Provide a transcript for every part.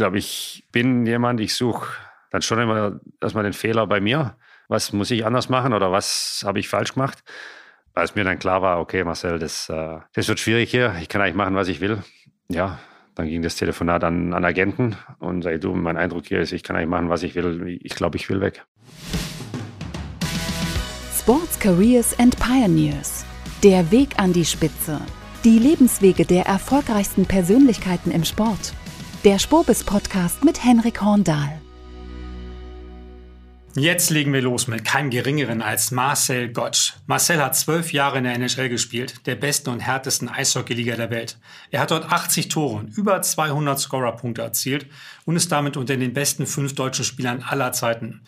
glaube, ich bin jemand, ich suche dann schon immer erstmal den Fehler bei mir. Was muss ich anders machen oder was habe ich falsch gemacht? Als mir dann klar war, okay, Marcel, das, äh, das wird schwierig hier, ich kann eigentlich machen, was ich will. Ja, dann ging das Telefonat an, an Agenten und sag du, mein Eindruck hier ist, ich kann eigentlich machen, was ich will. Ich glaube, ich will weg. Sports Careers and Pioneers. Der Weg an die Spitze. Die Lebenswege der erfolgreichsten Persönlichkeiten im Sport. Der Spobis Podcast mit Henrik Horndahl. Jetzt legen wir los mit keinem Geringeren als Marcel Gottsch. Marcel hat zwölf Jahre in der NHL gespielt, der besten und härtesten Eishockeyliga der Welt. Er hat dort 80 Tore und über 200 Scorerpunkte erzielt und ist damit unter den besten fünf deutschen Spielern aller Zeiten.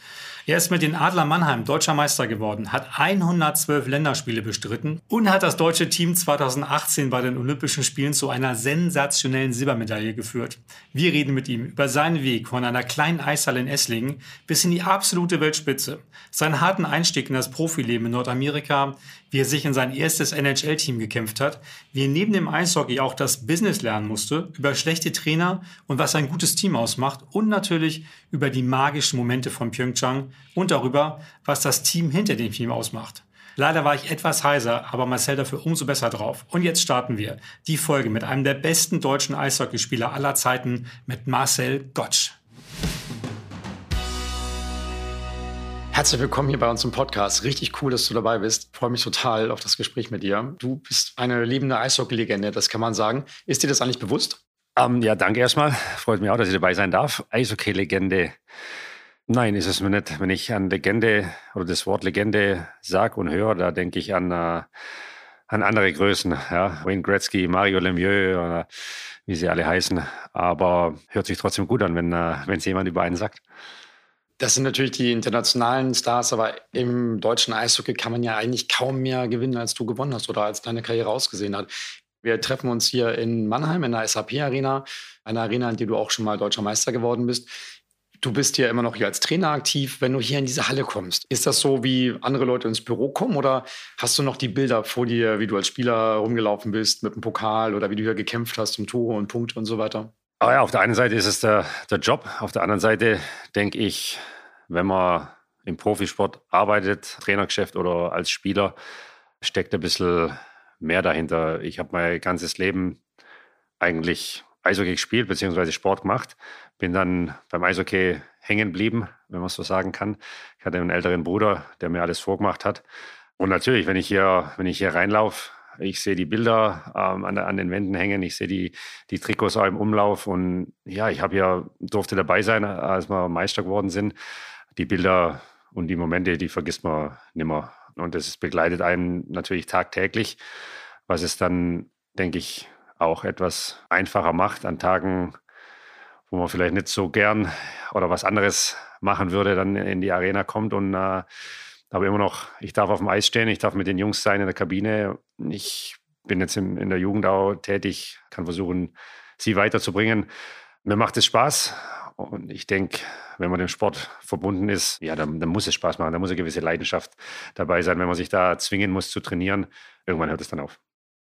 Er ist mit den Adler Mannheim deutscher Meister geworden, hat 112 Länderspiele bestritten und hat das deutsche Team 2018 bei den Olympischen Spielen zu einer sensationellen Silbermedaille geführt. Wir reden mit ihm über seinen Weg von einer kleinen Eishalle in Esslingen bis in die absolute Weltspitze, seinen harten Einstieg in das Profileben in Nordamerika, wie er sich in sein erstes NHL-Team gekämpft hat, wie er neben dem Eishockey auch das Business lernen musste, über schlechte Trainer und was ein gutes Team ausmacht und natürlich über die magischen Momente von Pyeongchang und darüber, was das Team hinter dem Team ausmacht. Leider war ich etwas heiser, aber Marcel dafür umso besser drauf. Und jetzt starten wir die Folge mit einem der besten deutschen Eishockeyspieler aller Zeiten, mit Marcel Gottsch. Herzlich willkommen hier bei uns im Podcast. Richtig cool, dass du dabei bist. Ich freue mich total auf das Gespräch mit dir. Du bist eine lebende Eishockey-Legende, das kann man sagen. Ist dir das eigentlich bewusst? Ähm, ja, danke erstmal. Freut mich auch, dass ich dabei sein darf. Eishockey-Legende. Nein, ist es mir nicht. Wenn ich an Legende oder das Wort Legende sage und höre, da denke ich an, uh, an andere Größen. Ja? Wayne Gretzky, Mario Lemieux oder wie sie alle heißen. Aber hört sich trotzdem gut an, wenn uh, es jemand über einen sagt. Das sind natürlich die internationalen Stars, aber im deutschen Eishockey kann man ja eigentlich kaum mehr gewinnen, als du gewonnen hast oder als deine Karriere ausgesehen hat. Wir treffen uns hier in Mannheim in der SAP-Arena, einer Arena, in der du auch schon mal deutscher Meister geworden bist. Du bist ja immer noch hier als Trainer aktiv, wenn du hier in diese Halle kommst. Ist das so, wie andere Leute ins Büro kommen oder hast du noch die Bilder vor dir, wie du als Spieler rumgelaufen bist mit dem Pokal oder wie du hier gekämpft hast um Tore und Punkte und so weiter? Aber ja, auf der einen Seite ist es der, der Job, auf der anderen Seite denke ich, wenn man im Profisport arbeitet, Trainergeschäft oder als Spieler, steckt ein bisschen mehr dahinter. Ich habe mein ganzes Leben eigentlich Eishockey gespielt, beziehungsweise Sport gemacht. Bin dann beim Eishockey hängen geblieben, wenn man so sagen kann. Ich hatte einen älteren Bruder, der mir alles vorgemacht hat. Und natürlich, wenn ich hier, wenn ich hier reinlaufe, ich sehe die Bilder ähm, an, an, den Wänden hängen, ich sehe die, die Trikots auch im Umlauf. Und ja, ich habe ja, durfte dabei sein, als wir Meister geworden sind. Die Bilder und die Momente, die vergisst man nimmer. Und das begleitet einen natürlich tagtäglich, was es dann, denke ich, auch etwas einfacher macht an Tagen, wo man vielleicht nicht so gern oder was anderes machen würde, dann in die Arena kommt und äh, aber immer noch, ich darf auf dem Eis stehen, ich darf mit den Jungs sein in der Kabine. Ich bin jetzt in, in der Jugend auch tätig, kann versuchen, sie weiterzubringen. Mir macht es Spaß und ich denke, wenn man dem Sport verbunden ist, ja, dann, dann, muss es Spaß machen, da muss eine gewisse Leidenschaft dabei sein. Wenn man sich da zwingen muss zu trainieren, irgendwann hört es dann auf.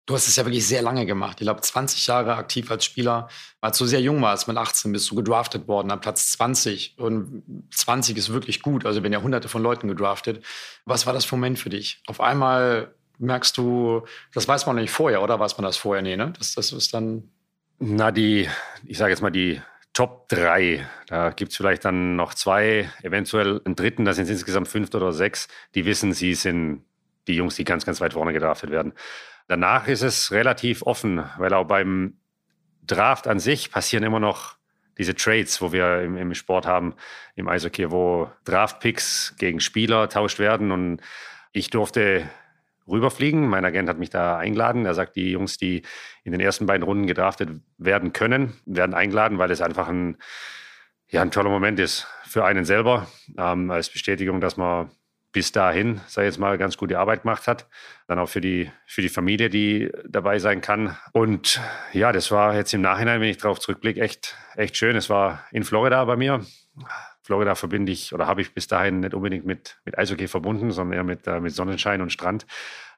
Du hast es ja wirklich sehr lange gemacht. Ich glaube, 20 Jahre aktiv als Spieler. Als du sehr jung warst, mit 18 bist du gedraftet worden, an Platz 20. Und 20 ist wirklich gut. Also werden ja hunderte von Leuten gedraftet. Was war das für Moment für dich? Auf einmal merkst du, das weiß man nicht vorher, oder weiß man das vorher? Nee, ne? Das, das ist dann. Na, die, ich sage jetzt mal, die Top 3. Da gibt es vielleicht dann noch zwei, eventuell einen dritten, da sind es insgesamt fünf oder sechs, die wissen, sie sind die Jungs, die ganz, ganz weit vorne gedraftet werden. Danach ist es relativ offen, weil auch beim Draft an sich passieren immer noch diese Trades, wo wir im, im Sport haben, im Eishockey, wo Draft-Picks gegen Spieler tauscht werden. Und ich durfte rüberfliegen. Mein Agent hat mich da eingeladen. Er sagt, die Jungs, die in den ersten beiden Runden gedraftet werden können, werden eingeladen, weil es einfach ein, ja, ein toller Moment ist für einen selber, ähm, als Bestätigung, dass man bis dahin, sei jetzt mal, ganz gute Arbeit gemacht hat. Dann auch für die, für die Familie, die dabei sein kann. Und ja, das war jetzt im Nachhinein, wenn ich darauf zurückblicke, echt, echt schön. Es war in Florida bei mir. Florida verbinde ich oder habe ich bis dahin nicht unbedingt mit, mit Eishockey verbunden, sondern eher mit, äh, mit Sonnenschein und Strand.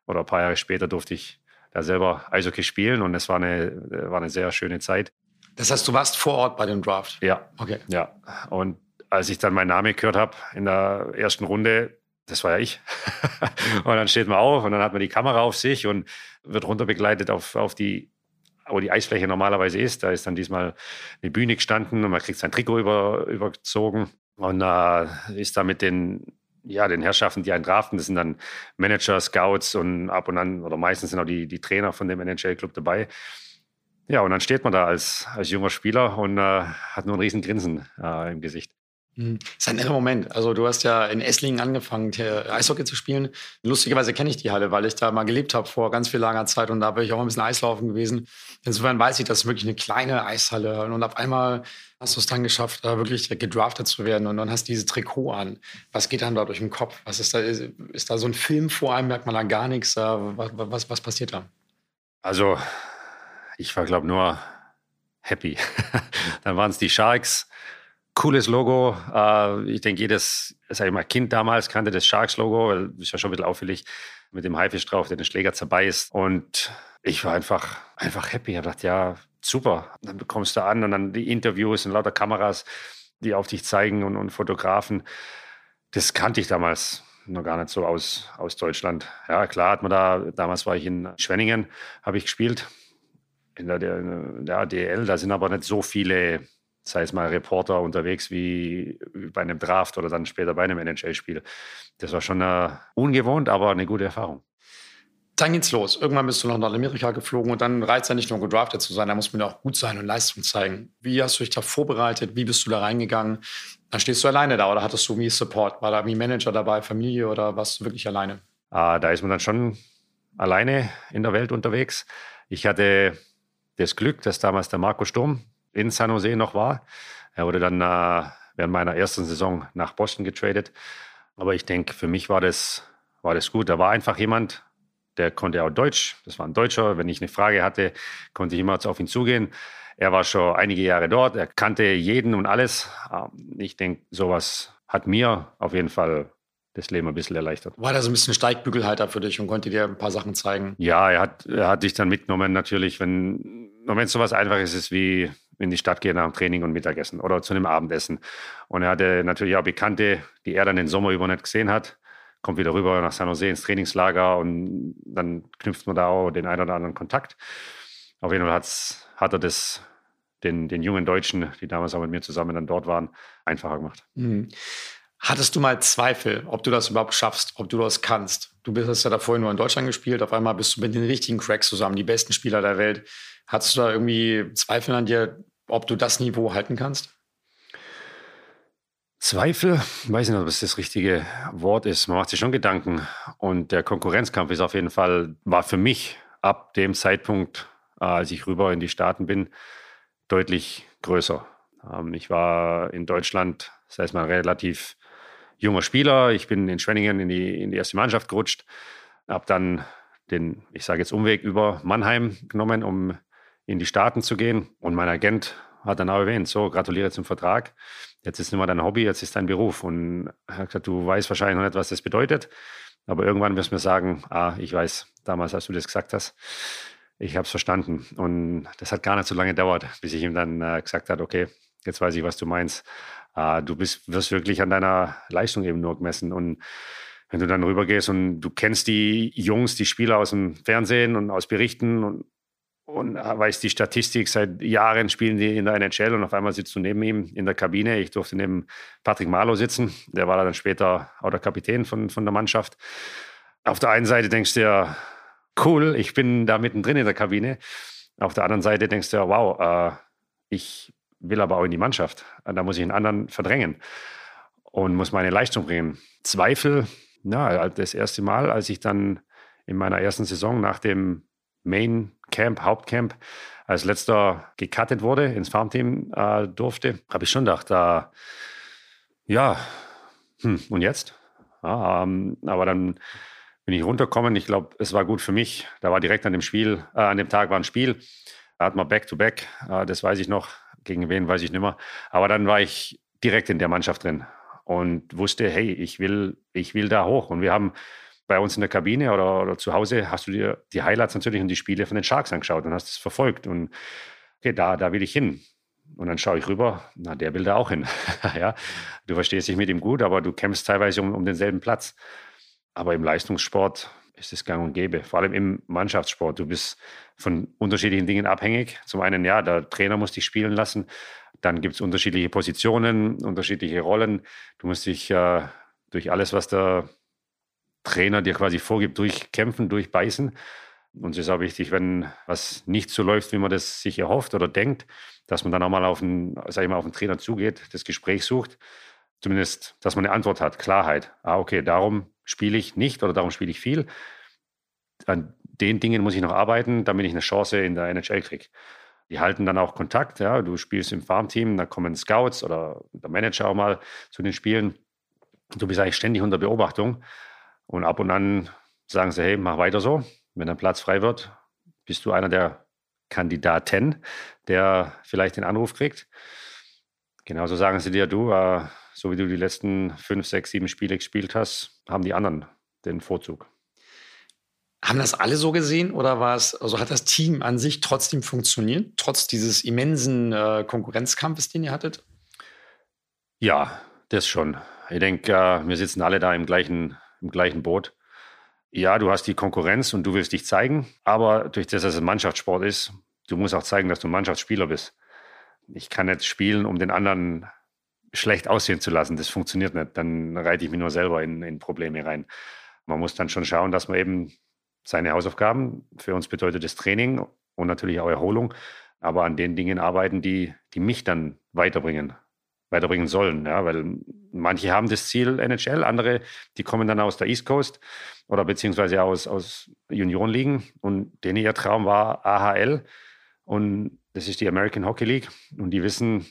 Oder ein paar Jahre später durfte ich da selber Eishockey spielen und es war eine, war eine sehr schöne Zeit. Das heißt, du warst vor Ort bei dem Draft? Ja. Okay. Ja. Und als ich dann meinen Namen gehört habe in der ersten Runde, das war ja ich. und dann steht man auf und dann hat man die Kamera auf sich und wird runterbegleitet auf, auf die, wo die Eisfläche normalerweise ist. Da ist dann diesmal eine Bühne gestanden und man kriegt sein Trikot über, überzogen und äh, ist da mit den ja, den Herrschaften, die einen draften. Das sind dann Manager, Scouts und ab und an, oder meistens sind auch die, die Trainer von dem NHL-Club dabei. Ja, und dann steht man da als, als junger Spieler und äh, hat nur ein riesen Grinsen äh, im Gesicht. Mhm. Das ist ein irrer Moment. Also du hast ja in Esslingen angefangen, Eishockey zu spielen. Lustigerweise kenne ich die Halle, weil ich da mal gelebt habe vor ganz viel langer Zeit und da bin ich auch ein bisschen Eislaufen gewesen. Insofern weiß ich, das ist wirklich eine kleine Eishalle und auf einmal hast du es dann geschafft, da wirklich gedraftet zu werden und dann hast du dieses Trikot an. Was geht dann da durch den Kopf? Was ist da? Ist, da so ein Film vor einem? Merkt man da gar nichts? Was, was, was passiert da? Also ich war, glaube ich, nur happy. dann waren es die Sharks cooles Logo. Äh, ich denke, jedes sag ich mal, Kind damals kannte das Sharks-Logo. Das ist ja schon ein bisschen auffällig mit dem Haifisch drauf, der den Schläger zerbeißt. Und ich war einfach, einfach happy. Ich dachte, ja, super. Dann kommst du an und dann die Interviews und lauter Kameras, die auf dich zeigen und, und Fotografen. Das kannte ich damals noch gar nicht so aus, aus Deutschland. Ja, klar hat man da, damals war ich in Schwenningen, habe ich gespielt, in der, der, der ADL. Da sind aber nicht so viele sei es mal Reporter unterwegs wie bei einem Draft oder dann später bei einem NHL-Spiel. Das war schon uh, ungewohnt, aber eine gute Erfahrung. Dann geht's los. Irgendwann bist du noch nach Amerika geflogen und dann reizt ja nicht nur gedraftet zu sein, da muss man ja auch gut sein und Leistung zeigen. Wie hast du dich da vorbereitet? Wie bist du da reingegangen? Dann stehst du alleine da oder hattest du wie Support? War da wie Manager dabei, Familie oder warst du wirklich alleine? Ah, da ist man dann schon alleine in der Welt unterwegs. Ich hatte das Glück, dass damals der Marco Sturm, in San Jose noch war. Er wurde dann äh, während meiner ersten Saison nach Boston getradet. Aber ich denke, für mich war das, war das gut. Da war einfach jemand, der konnte auch Deutsch. Das war ein Deutscher. Wenn ich eine Frage hatte, konnte ich immer auf ihn zugehen. Er war schon einige Jahre dort. Er kannte jeden und alles. Ähm, ich denke, sowas hat mir auf jeden Fall das Leben ein bisschen erleichtert. War da so ein bisschen Steigbügelhalter für dich und konnte dir ein paar Sachen zeigen? Ja, er hat, er hat dich dann mitgenommen natürlich, wenn, wenn es sowas Einfaches ist wie in die Stadt gehen nach dem Training und Mittagessen oder zu einem Abendessen. Und er hatte natürlich auch Bekannte, die er dann den Sommer über nicht gesehen hat. Kommt wieder rüber nach San Jose ins Trainingslager und dann knüpft man da auch den einen oder anderen Kontakt. Auf jeden Fall hat er das den, den jungen Deutschen, die damals auch mit mir zusammen dann dort waren, einfacher gemacht. Mhm. Hattest du mal Zweifel, ob du das überhaupt schaffst, ob du das kannst? Du bist ja da vorhin nur in Deutschland gespielt, auf einmal bist du mit den richtigen Cracks zusammen, die besten Spieler der Welt. Hattest du da irgendwie Zweifel an dir, ob du das Niveau halten kannst? Zweifel, weiß nicht, ob es das richtige Wort ist. Man macht sich schon Gedanken. Und der Konkurrenzkampf ist auf jeden Fall, war für mich ab dem Zeitpunkt, äh, als ich rüber in die Staaten bin, deutlich größer. Ähm, ich war in Deutschland, das heißt mal relativ junger Spieler. Ich bin in Schwenningen in die, in die erste Mannschaft gerutscht, habe dann den, ich sage jetzt Umweg über Mannheim genommen, um in die Staaten zu gehen. Und mein Agent hat dann auch erwähnt, so, gratuliere zum Vertrag. Jetzt ist nicht mehr dein Hobby, jetzt ist dein Beruf. Und er hat gesagt, du weißt wahrscheinlich noch nicht, was das bedeutet. Aber irgendwann wirst du mir sagen, ah, ich weiß, damals, als du das gesagt hast, ich habe es verstanden. Und das hat gar nicht so lange gedauert, bis ich ihm dann äh, gesagt habe, okay, jetzt weiß ich, was du meinst. Äh, du bist, wirst wirklich an deiner Leistung eben nur gemessen. Und wenn du dann rübergehst und du kennst die Jungs, die Spieler aus dem Fernsehen und aus Berichten und und weiß die Statistik, seit Jahren spielen die in der NHL und auf einmal sitzt du neben ihm in der Kabine. Ich durfte neben Patrick Marlow sitzen, der war dann später auch der Kapitän von, von der Mannschaft. Auf der einen Seite denkst du ja, cool, ich bin da mittendrin in der Kabine. Auf der anderen Seite denkst du ja, wow, äh, ich will aber auch in die Mannschaft. Da muss ich einen anderen verdrängen und muss meine Leistung bringen. Zweifel, ja, das erste Mal, als ich dann in meiner ersten Saison nach dem Main Camp, Hauptcamp, als letzter gecuttet wurde, ins Farmteam äh, durfte, habe ich schon gedacht, äh, ja, hm, und jetzt? Ja, ähm, aber dann bin ich runtergekommen. Ich glaube, es war gut für mich. Da war direkt an dem Spiel, äh, an dem Tag war ein Spiel. Da hat man Back-to-Back, -back, äh, das weiß ich noch. Gegen wen weiß ich nicht mehr. Aber dann war ich direkt in der Mannschaft drin und wusste, hey, ich will, ich will da hoch. Und wir haben bei uns in der Kabine oder, oder zu Hause hast du dir die Highlights natürlich und die Spiele von den Sharks angeschaut und hast es verfolgt. Und okay, da, da will ich hin. Und dann schaue ich rüber, na, der will da auch hin. ja, du verstehst dich mit ihm gut, aber du kämpfst teilweise um, um denselben Platz. Aber im Leistungssport ist es gang und gäbe, vor allem im Mannschaftssport. Du bist von unterschiedlichen Dingen abhängig. Zum einen, ja, der Trainer muss dich spielen lassen. Dann gibt es unterschiedliche Positionen, unterschiedliche Rollen. Du musst dich äh, durch alles, was der Trainer dir quasi vorgibt, durchkämpfen, durchbeißen. Und es ist auch wichtig, wenn was nicht so läuft, wie man das sich erhofft oder denkt, dass man dann auch mal auf den, sag ich mal, auf den Trainer zugeht, das Gespräch sucht. Zumindest, dass man eine Antwort hat, Klarheit. Ah, okay, darum spiele ich nicht oder darum spiele ich viel. An den Dingen muss ich noch arbeiten, damit ich eine Chance in der NHL kriege. Die halten dann auch Kontakt. Ja. Du spielst im Farmteam, da kommen Scouts oder der Manager auch mal zu den Spielen. Du bist eigentlich ständig unter Beobachtung. Und ab und an sagen sie, hey, mach weiter so. Wenn ein Platz frei wird, bist du einer der Kandidaten, der vielleicht den Anruf kriegt. Genauso sagen sie dir, du, äh, so wie du die letzten fünf, sechs, sieben Spiele gespielt hast, haben die anderen den Vorzug. Haben das alle so gesehen oder war es, also hat das Team an sich trotzdem funktioniert, trotz dieses immensen äh, Konkurrenzkampfes, den ihr hattet? Ja, das schon. Ich denke, äh, wir sitzen alle da im gleichen, im gleichen Boot. Ja, du hast die Konkurrenz und du willst dich zeigen, aber durch das, dass es ein Mannschaftssport ist, du musst auch zeigen, dass du ein Mannschaftsspieler bist. Ich kann nicht spielen, um den anderen schlecht aussehen zu lassen. Das funktioniert nicht. Dann reite ich mich nur selber in, in Probleme rein. Man muss dann schon schauen, dass man eben seine Hausaufgaben, für uns bedeutet das Training und natürlich auch Erholung, aber an den Dingen arbeiten, die, die mich dann weiterbringen, weiterbringen sollen. Ja, weil manche haben das Ziel NHL, andere, die kommen dann aus der East Coast oder beziehungsweise aus, aus Juniorenligen und denen ihr Traum war AHL und das ist die American Hockey League und die wissen,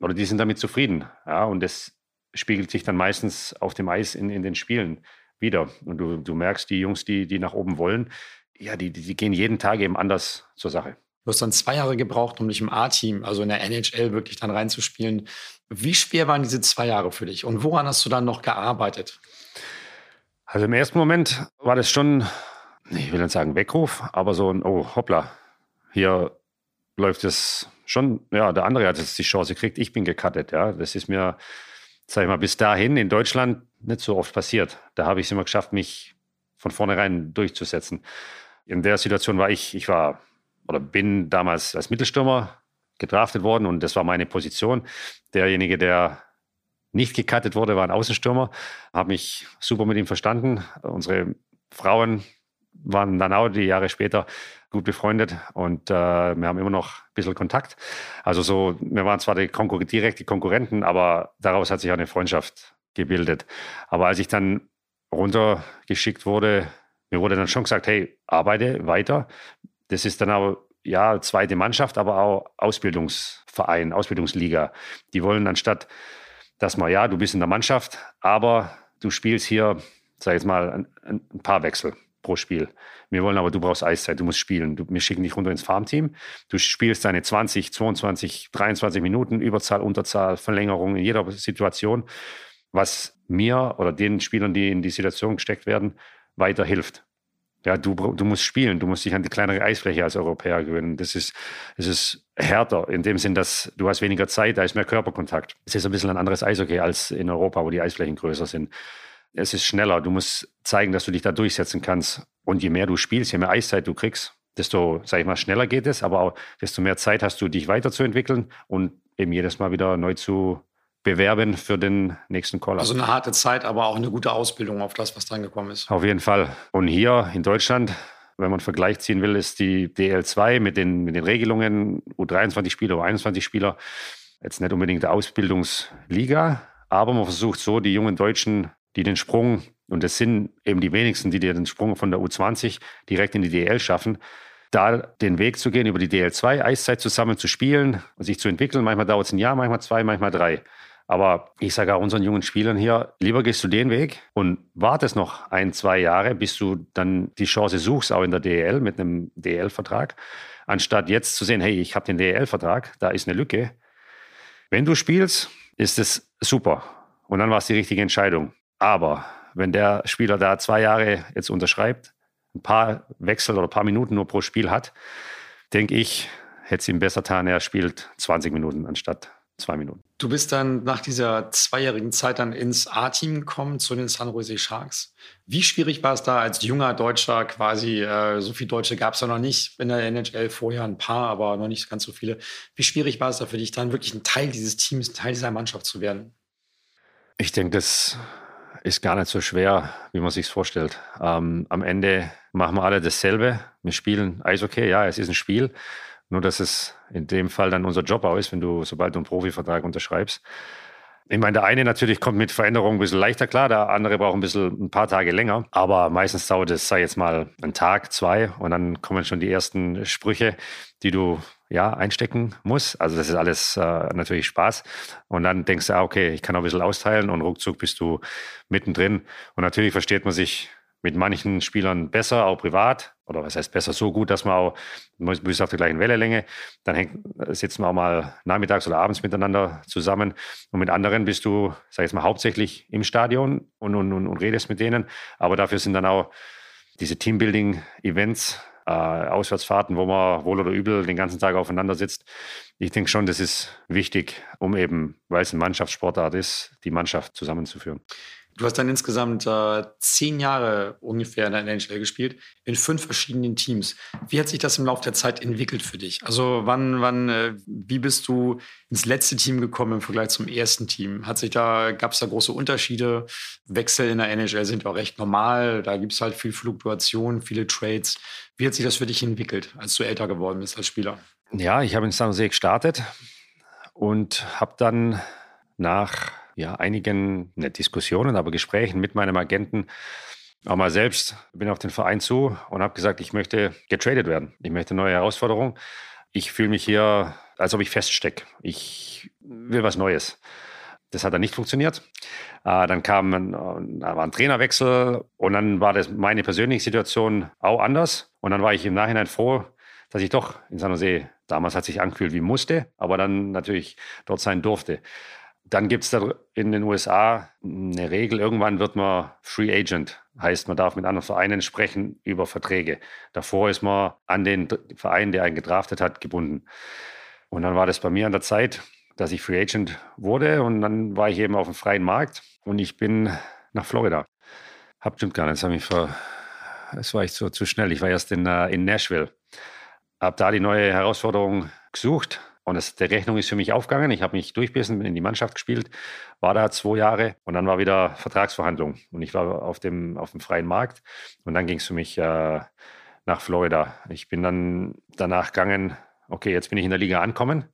oder die sind damit zufrieden. Ja, und das spiegelt sich dann meistens auf dem Eis in, in den Spielen wieder. Und du, du merkst, die Jungs, die, die nach oben wollen, ja, die, die, die gehen jeden Tag eben anders zur Sache. Du hast dann zwei Jahre gebraucht, um dich im A-Team, also in der NHL, wirklich dann reinzuspielen. Wie schwer waren diese zwei Jahre für dich und woran hast du dann noch gearbeitet? Also im ersten Moment war das schon, ich will nicht sagen Weckruf, aber so ein, oh hoppla, hier läuft es schon, ja, der andere hat jetzt die Chance gekriegt, ich bin gecuttet, ja. Das ist mir, sag ich mal, bis dahin in Deutschland nicht so oft passiert. Da habe ich es immer geschafft, mich von vornherein durchzusetzen. In der Situation war ich, ich war oder bin damals als Mittelstürmer gedraftet worden und das war meine Position. Derjenige, der nicht gecuttet wurde, war ein Außenstürmer. Habe mich super mit ihm verstanden. Unsere Frauen waren dann auch die Jahre später gut befreundet und äh, wir haben immer noch ein bisschen Kontakt. Also so, wir waren zwar die Konkur direkt die Konkurrenten, aber daraus hat sich auch eine Freundschaft gebildet. Aber als ich dann runtergeschickt wurde, mir wurde dann schon gesagt, hey, arbeite weiter. Das ist dann auch, ja, zweite Mannschaft, aber auch Ausbildungsverein, Ausbildungsliga. Die wollen anstatt, dass man, ja, du bist in der Mannschaft, aber du spielst hier, sag jetzt mal, ein, ein paar Wechsel pro Spiel. Wir wollen aber, du brauchst Eiszeit, du musst spielen. Du, wir schicken dich runter ins Farmteam. Du spielst deine 20, 22, 23 Minuten, Überzahl, Unterzahl, Verlängerung in jeder Situation, was mir oder den Spielern, die in die Situation gesteckt werden, weiterhilft. Ja, du, du musst spielen, du musst dich an die kleinere Eisfläche als Europäer gewöhnen. Das ist, das ist härter in dem Sinn, dass du hast weniger Zeit, da ist mehr Körperkontakt. Es ist ein bisschen ein anderes Eishockey als in Europa, wo die Eisflächen größer sind es ist schneller. Du musst zeigen, dass du dich da durchsetzen kannst. Und je mehr du spielst, je mehr Eiszeit du kriegst, desto, sag ich mal, schneller geht es, aber auch desto mehr Zeit hast du, dich weiterzuentwickeln und eben jedes Mal wieder neu zu bewerben für den nächsten Call. Also eine harte Zeit, aber auch eine gute Ausbildung auf das, was dran gekommen ist. Auf jeden Fall. Und hier in Deutschland, wenn man einen Vergleich ziehen will, ist die DL2 mit den, mit den Regelungen U23-Spieler, U21-Spieler jetzt nicht unbedingt der Ausbildungsliga, aber man versucht so, die jungen Deutschen die den Sprung, und das sind eben die wenigsten, die den Sprung von der U20 direkt in die DL schaffen, da den Weg zu gehen, über die DL2 Eiszeit zusammen zu spielen und sich zu entwickeln. Manchmal dauert es ein Jahr, manchmal zwei, manchmal drei. Aber ich sage auch unseren jungen Spielern hier, lieber gehst du den Weg und wartest noch ein, zwei Jahre, bis du dann die Chance suchst, auch in der DL mit einem DL-Vertrag, anstatt jetzt zu sehen, hey, ich habe den DL-Vertrag, da ist eine Lücke. Wenn du spielst, ist es super. Und dann war es die richtige Entscheidung. Aber wenn der Spieler da zwei Jahre jetzt unterschreibt, ein paar Wechsel oder ein paar Minuten nur pro Spiel hat, denke ich, hätte es ihm besser getan, er spielt 20 Minuten anstatt zwei Minuten. Du bist dann nach dieser zweijährigen Zeit dann ins A-Team gekommen, zu den San Jose Sharks. Wie schwierig war es da als junger Deutscher quasi, äh, so viele Deutsche gab es ja noch nicht in der NHL vorher, ein paar, aber noch nicht ganz so viele. Wie schwierig war es da für dich, dann wirklich ein Teil dieses Teams, ein Teil dieser Mannschaft zu werden? Ich denke, das ist gar nicht so schwer, wie man sich vorstellt. Ähm, am Ende machen wir alle dasselbe. Wir spielen Eishockey, ja, es ist ein Spiel. Nur, dass es in dem Fall dann unser Job auch ist, wenn du, sobald du einen Profivertrag unterschreibst. Ich meine, der eine natürlich kommt mit Veränderungen ein bisschen leichter klar, der andere braucht ein bisschen ein paar Tage länger. Aber meistens dauert es, sei jetzt mal, ein Tag, zwei und dann kommen schon die ersten Sprüche, die du ja einstecken musst. Also das ist alles äh, natürlich Spaß. Und dann denkst du, ah, okay, ich kann auch ein bisschen austeilen und ruckzuck bist du mittendrin. Und natürlich versteht man sich mit manchen Spielern besser, auch privat. Oder was heißt besser, so gut, dass man auch, man ist auf der gleichen Wellenlänge. Dann hängt, sitzen wir auch mal nachmittags oder abends miteinander zusammen. Und mit anderen bist du, sag ich jetzt mal, hauptsächlich im Stadion und, und, und, und redest mit denen. Aber dafür sind dann auch diese Teambuilding-Events, äh, Auswärtsfahrten, wo man wohl oder übel den ganzen Tag aufeinander sitzt. Ich denke schon, das ist wichtig, um eben, weil es eine Mannschaftssportart ist, die Mannschaft zusammenzuführen. Du hast dann insgesamt äh, zehn Jahre ungefähr in der NHL gespielt, in fünf verschiedenen Teams. Wie hat sich das im Laufe der Zeit entwickelt für dich? Also wann, wann, äh, wie bist du ins letzte Team gekommen im Vergleich zum ersten Team? Hat sich da, gab es da große Unterschiede? Wechsel in der NHL sind auch recht normal. Da gibt es halt viel Fluktuation, viele Trades. Wie hat sich das für dich entwickelt, als du älter geworden bist als Spieler? Ja, ich habe in San Jose gestartet und habe dann nach ja, einigen, nicht Diskussionen, aber Gesprächen mit meinem Agenten auch mal selbst, bin auf den Verein zu und habe gesagt, ich möchte getradet werden. Ich möchte neue Herausforderungen. Ich fühle mich hier, als ob ich feststecke. Ich will was Neues. Das hat dann nicht funktioniert. Äh, dann kam ein, da war ein Trainerwechsel und dann war das meine persönliche Situation auch anders. Und dann war ich im Nachhinein froh, dass ich doch in San Jose, damals hat sich angefühlt wie musste, aber dann natürlich dort sein durfte. Dann gibt es da in den USA eine Regel, irgendwann wird man Free Agent, heißt man darf mit anderen Vereinen sprechen über Verträge. Davor ist man an den Verein, der einen gedraftet hat, gebunden. Und dann war das bei mir an der Zeit, dass ich Free Agent wurde und dann war ich eben auf dem freien Markt und ich bin nach Florida. Hab stimmt gar nicht, das, ver, das war ich so zu schnell. Ich war erst in, äh, in Nashville. Hab da die neue Herausforderung gesucht, und das, die Rechnung ist für mich aufgegangen. Ich habe mich durchbissen, bin in die Mannschaft gespielt, war da zwei Jahre und dann war wieder Vertragsverhandlung. Und ich war auf dem, auf dem freien Markt und dann ging es für mich äh, nach Florida. Ich bin dann danach gegangen, okay, jetzt bin ich in der Liga ankommen,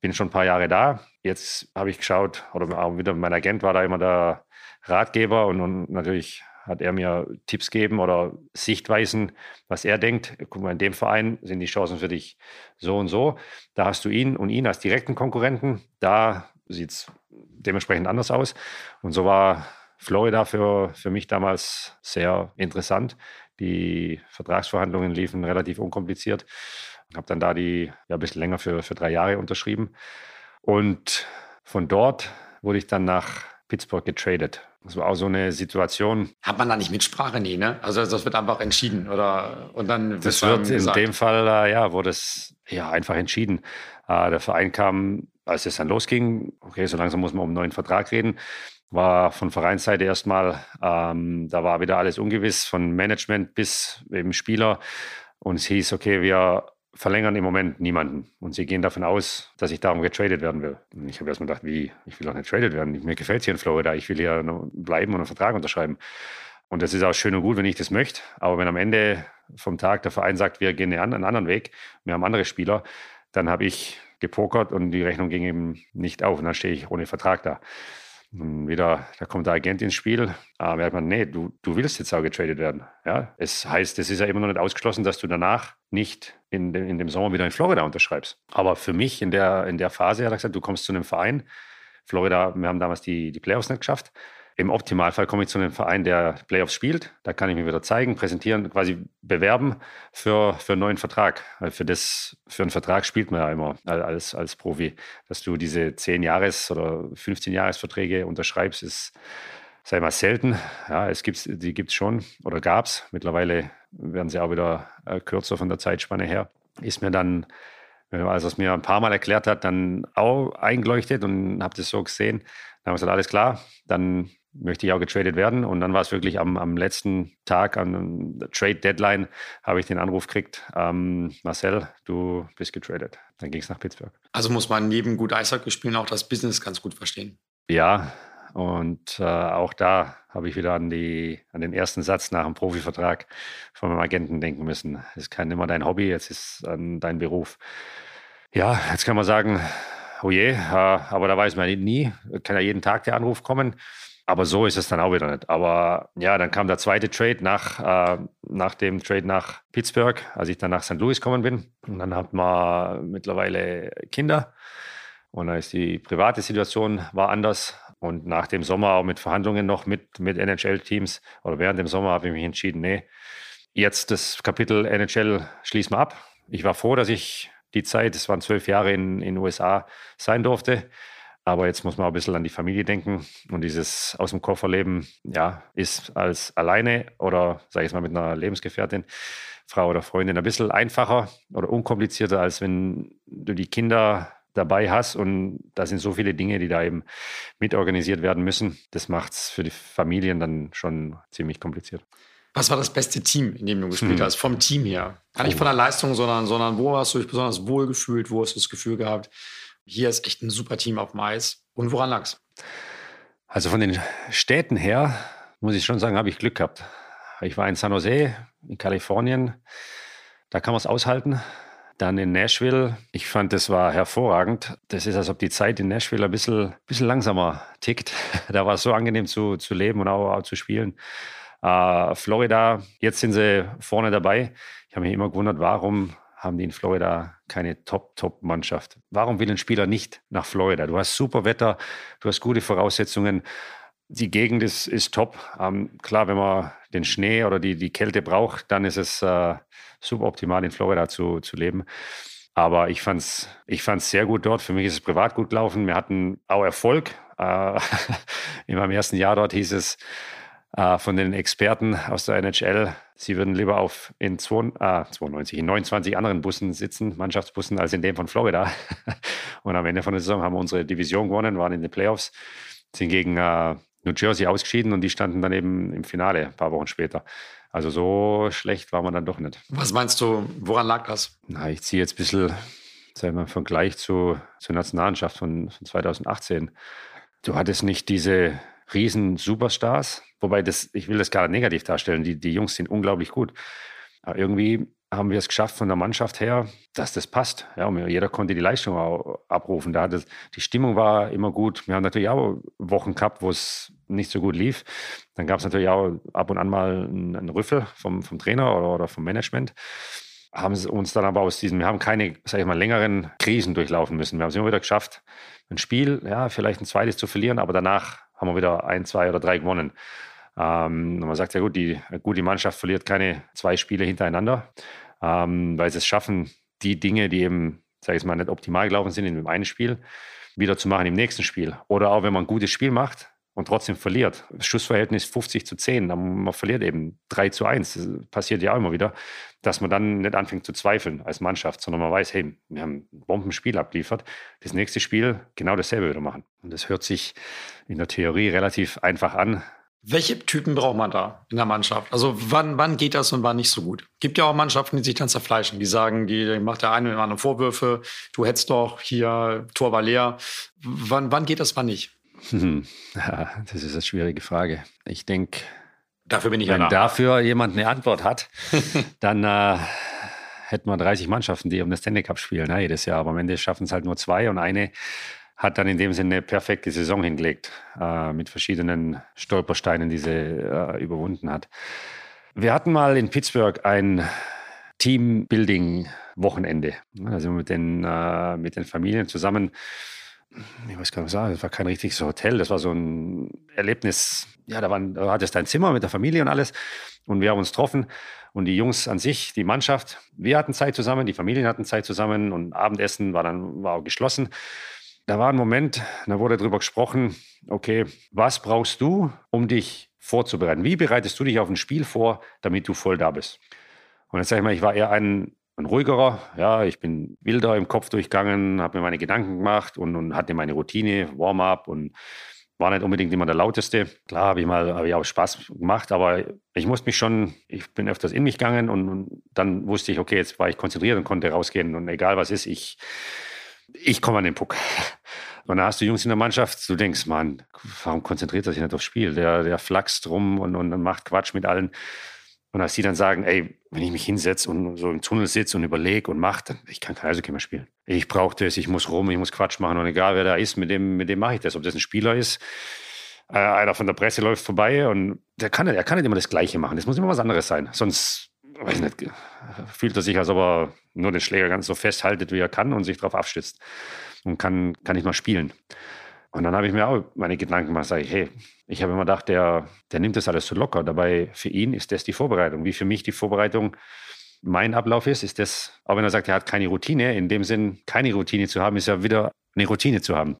bin schon ein paar Jahre da. Jetzt habe ich geschaut, oder auch wieder mein Agent war da immer der Ratgeber und, und natürlich hat er mir Tipps gegeben oder Sichtweisen, was er denkt. Guck mal, in dem Verein sind die Chancen für dich so und so. Da hast du ihn und ihn als direkten Konkurrenten. Da sieht es dementsprechend anders aus. Und so war Florida für, für mich damals sehr interessant. Die Vertragsverhandlungen liefen relativ unkompliziert. Ich habe dann da die ja, ein bisschen länger für, für drei Jahre unterschrieben. Und von dort wurde ich dann nach Pittsburgh getradet. Das war auch so eine Situation. Hat man da nicht Mitsprache? Nee, ne? Also das wird einfach entschieden, oder? Und dann das wird in dem Fall, äh, ja, wurde es ja einfach entschieden. Äh, der Verein kam, als es dann losging, okay, so langsam muss man um einen neuen Vertrag reden, war von Vereinsseite erstmal, ähm, da war wieder alles ungewiss, von Management bis eben Spieler. Und es hieß, okay, wir verlängern im Moment niemanden. Und sie gehen davon aus, dass ich darum getradet werden will. Und ich habe erstmal gedacht, wie, ich will doch nicht getradet werden. Mir gefällt es hier in Florida. Ich will hier bleiben und einen Vertrag unterschreiben. Und das ist auch schön und gut, wenn ich das möchte. Aber wenn am Ende vom Tag der Verein sagt, wir gehen einen anderen Weg, wir haben andere Spieler, dann habe ich gepokert und die Rechnung ging eben nicht auf. Und dann stehe ich ohne Vertrag da. Und wieder, da kommt der Agent ins Spiel. Aber er hat nee, du, du willst jetzt auch getradet werden. Ja, es heißt, es ist ja immer noch nicht ausgeschlossen, dass du danach nicht in, in dem Sommer wieder in Florida unterschreibst. Aber für mich in der, in der Phase hat er gesagt, du kommst zu einem Verein. Florida, wir haben damals die, die Playoffs nicht geschafft. Im Optimalfall komme ich zu einem Verein, der Playoffs spielt. Da kann ich mich wieder zeigen, präsentieren, quasi bewerben für, für einen neuen Vertrag. Für, das, für einen Vertrag spielt man ja immer als, als Profi. Dass du diese 10 Jahres- oder 15 Jahresverträge unterschreibst, ist, sei mal, selten. Ja, es gibt's, die gibt es schon oder gab es. Mittlerweile werden sie auch wieder äh, kürzer von der Zeitspanne her. Ist mir dann als er es mir ein paar Mal erklärt hat, dann auch eingeleuchtet und habe das so gesehen. Dann haben wir gesagt, alles klar, dann möchte ich auch getradet werden. Und dann war es wirklich am, am letzten Tag, an der Trade Deadline, habe ich den Anruf gekriegt, ähm, Marcel, du bist getradet. Dann ging es nach Pittsburgh. Also muss man neben gut Eishockey spielen auch das Business ganz gut verstehen. Ja, und äh, auch da habe ich wieder an, die, an den ersten Satz nach dem Profivertrag von meinem Agenten denken müssen. Es ist kein immer dein Hobby, jetzt ist ähm, dein Beruf. Ja, jetzt kann man sagen, oh je, äh, aber da weiß man nie, kann ja jeden Tag der Anruf kommen. Aber so ist es dann auch wieder nicht. Aber ja, dann kam der zweite Trade nach, äh, nach dem Trade nach Pittsburgh, als ich dann nach St. Louis gekommen bin. Und dann hat man mittlerweile Kinder. Und da ist die private Situation war anders. Und nach dem Sommer auch mit Verhandlungen noch mit, mit NHL-Teams oder während dem Sommer habe ich mich entschieden, nee, jetzt das Kapitel NHL schließen wir ab. Ich war froh, dass ich die Zeit, es waren zwölf Jahre in den USA, sein durfte. Aber jetzt muss man auch ein bisschen an die Familie denken. Und dieses aus dem Koffer leben, ja, ist als alleine oder, sage ich mal, mit einer Lebensgefährtin, Frau oder Freundin ein bisschen einfacher oder unkomplizierter, als wenn du die Kinder dabei hast. Und da sind so viele Dinge, die da eben mitorganisiert werden müssen. Das macht es für die Familien dann schon ziemlich kompliziert. Was war das beste Team, in dem du gespielt hm. hast, vom Team her? Gar nicht von der Leistung, sondern, sondern wo hast du dich besonders wohl gefühlt? Wo hast du das Gefühl gehabt, hier ist echt ein super Team auf dem Eis. Und woran lag es? Also von den Städten her, muss ich schon sagen, habe ich Glück gehabt. Ich war in San Jose, in Kalifornien. Da kann man es aushalten. Dann in Nashville. Ich fand, das war hervorragend. Das ist, als ob die Zeit in Nashville ein bisschen, bisschen langsamer tickt. Da war es so angenehm zu, zu leben und auch, auch zu spielen. Uh, Florida, jetzt sind sie vorne dabei. Ich habe mich immer gewundert, warum haben die in Florida keine Top-Top-Mannschaft. Warum will ein Spieler nicht nach Florida? Du hast super Wetter, du hast gute Voraussetzungen. Die Gegend ist, ist top. Ähm, klar, wenn man den Schnee oder die, die Kälte braucht, dann ist es äh, super optimal, in Florida zu, zu leben. Aber ich fand es ich fand's sehr gut dort. Für mich ist es privat gut gelaufen. Wir hatten auch Erfolg. Äh, in meinem ersten Jahr dort hieß es, äh, von den Experten aus der NHL, sie würden lieber auf in, zwei, äh, 92, in 29 anderen Bussen sitzen, Mannschaftsbussen, als in dem von Florida. Und am Ende von der Saison haben wir unsere Division gewonnen, waren in den Playoffs, sind gegen äh, New Jersey ausgeschieden und die standen dann eben im Finale ein paar Wochen später. Also so schlecht war man dann doch nicht. Was meinst du, woran lag das? Na, ich ziehe jetzt ein bisschen, sagen wir mal, Vergleich zu, zur Nationalmannschaft von, von 2018. Du hattest nicht diese riesen Superstars, wobei das, ich will das gar nicht negativ darstellen, die, die Jungs sind unglaublich gut. Aber irgendwie haben wir es geschafft von der Mannschaft her, dass das passt. Ja, und jeder konnte die Leistung auch abrufen. Da das, die Stimmung war immer gut. Wir haben natürlich auch Wochen gehabt, wo es nicht so gut lief. Dann gab es natürlich auch ab und an mal einen, Rüffel vom, vom Trainer oder, oder vom Management haben uns dann aber aus diesem, wir haben keine, sag ich mal, längeren Krisen durchlaufen müssen. Wir haben es immer wieder geschafft, ein Spiel, ja, vielleicht ein zweites zu verlieren, aber danach haben wir wieder ein, zwei oder drei gewonnen. Ähm, man sagt ja gut, die, gut, die Mannschaft verliert keine zwei Spiele hintereinander, ähm, weil sie es schaffen, die Dinge, die eben, sage ich mal, nicht optimal gelaufen sind in dem einen Spiel, wieder zu machen im nächsten Spiel. Oder auch wenn man ein gutes Spiel macht, und trotzdem verliert. Schussverhältnis 50 zu 10, man verliert eben 3 zu 1. Das passiert ja auch immer wieder, dass man dann nicht anfängt zu zweifeln als Mannschaft, sondern man weiß, hey, wir haben ein Bombenspiel abgeliefert, das nächste Spiel genau dasselbe wieder machen. Und das hört sich in der Theorie relativ einfach an. Welche Typen braucht man da in der Mannschaft? Also wann, wann geht das und wann nicht so gut? Gibt ja auch Mannschaften, die sich dann zerfleischen, die sagen, die macht der eine oder andere Vorwürfe, du hättest doch hier Tor war leer. Wann, wann geht das, wann nicht? Hm. Ja, das ist eine schwierige Frage. Ich denke, dafür bin ich wenn ja dafür jemand eine Antwort hat, dann äh, hätten wir 30 Mannschaften, die um das Stanley Cup spielen ne, jedes Jahr. Aber am Ende schaffen es halt nur zwei und eine hat dann in dem Sinne eine perfekte Saison hingelegt äh, mit verschiedenen Stolpersteinen, die sie äh, überwunden hat. Wir hatten mal in Pittsburgh ein Teambuilding-Wochenende. Wir mit den, äh, mit den Familien zusammen ich weiß gar nicht sagen, das war kein richtiges Hotel, das war so ein Erlebnis. Ja, da, waren, da hattest dein Zimmer mit der Familie und alles. Und wir haben uns getroffen. Und die Jungs an sich, die Mannschaft, wir hatten Zeit zusammen, die Familien hatten Zeit zusammen und Abendessen war dann war auch geschlossen. Da war ein Moment, da wurde darüber gesprochen, okay, was brauchst du, um dich vorzubereiten? Wie bereitest du dich auf ein Spiel vor, damit du voll da bist? Und jetzt sage ich mal, ich war eher ein ein ruhigerer. Ja, ich bin wilder im Kopf durchgegangen, habe mir meine Gedanken gemacht und, und hatte meine Routine, Warm-up und war nicht unbedingt immer der lauteste. Klar, habe ich mal hab ich auch Spaß gemacht, aber ich musste mich schon, ich bin öfters in mich gegangen und, und, dann wusste ich, okay, jetzt war ich konzentriert und konnte rausgehen und egal was ist, ich, ich komme an den Puck. Und da hast du Jungs in der Mannschaft, du denkst, Mann, warum konzentriert er sich nicht aufs Spiel? Der, der flaxt rum und, und macht Quatsch mit allen. Und als die dann sagen, ey, wenn ich mich hinsetze und so im Tunnel sitze und überlege und mache, dann ich kann kein Eishockey mehr spielen. Ich brauche das, ich muss rum, ich muss Quatsch machen und egal wer da ist, mit dem, mit dem mache ich das. Ob das ein Spieler ist, äh, einer von der Presse läuft vorbei und der kann, der kann nicht immer das Gleiche machen. Das muss immer was anderes sein. Sonst, weiß nicht, fühlt er sich, als ob er nur den Schläger ganz so festhaltet, wie er kann und sich darauf abstützt und kann, kann nicht mal spielen. Und dann habe ich mir auch meine Gedanken gemacht, sage ich, hey, ich habe immer gedacht, der, der nimmt das alles so locker. Dabei für ihn ist das die Vorbereitung. Wie für mich die Vorbereitung mein Ablauf ist, ist das, auch wenn er sagt, er hat keine Routine, in dem Sinn, keine Routine zu haben, ist ja wieder eine Routine zu haben.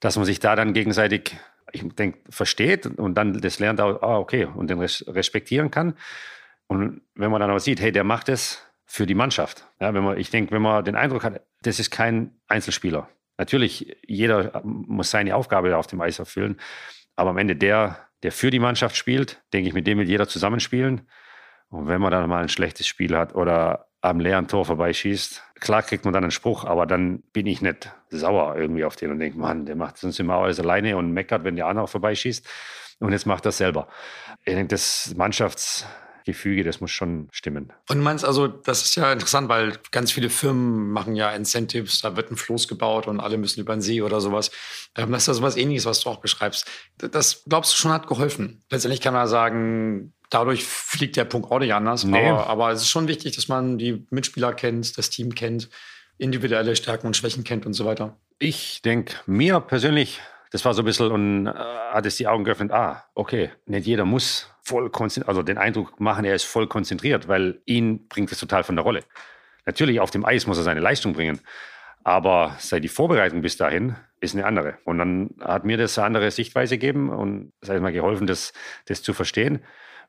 Dass man sich da dann gegenseitig, ich denke, versteht und dann das lernt, ah, okay, und den respektieren kann. Und wenn man dann auch sieht, hey, der macht es für die Mannschaft. Ja, wenn man, ich denke, wenn man den Eindruck hat, das ist kein Einzelspieler. Natürlich, jeder muss seine Aufgabe auf dem Eis erfüllen. Aber am Ende der, der für die Mannschaft spielt, denke ich, mit dem will jeder zusammenspielen. Und wenn man dann mal ein schlechtes Spiel hat oder am leeren Tor vorbeischießt, klar kriegt man dann einen Spruch, aber dann bin ich nicht sauer irgendwie auf den und denke, Mann, der macht sonst immer alles alleine und meckert, wenn der andere vorbeischießt. Und jetzt macht er selber. Ich denke, das Mannschafts, Gefüge, das muss schon stimmen. Und du meinst also, das ist ja interessant, weil ganz viele Firmen machen ja Incentives, da wird ein Floß gebaut und alle müssen über den See oder sowas. Ähm, das ist ja sowas ähnliches, was du auch beschreibst. Das glaubst du schon hat geholfen. Letztendlich kann man sagen, dadurch fliegt der Punkt auch nicht anders. Nee. Aber, aber es ist schon wichtig, dass man die Mitspieler kennt, das Team kennt, individuelle Stärken und Schwächen kennt und so weiter. Ich denke, mir persönlich das war so ein bisschen und äh, hat es die Augen geöffnet, ah, okay, nicht jeder muss voll konzentriert, also den Eindruck machen, er ist voll konzentriert, weil ihn bringt es total von der Rolle. Natürlich, auf dem Eis muss er seine Leistung bringen, aber sei die Vorbereitung bis dahin ist eine andere. Und dann hat mir das eine andere Sichtweise gegeben und sag ich mal geholfen, das, das zu verstehen.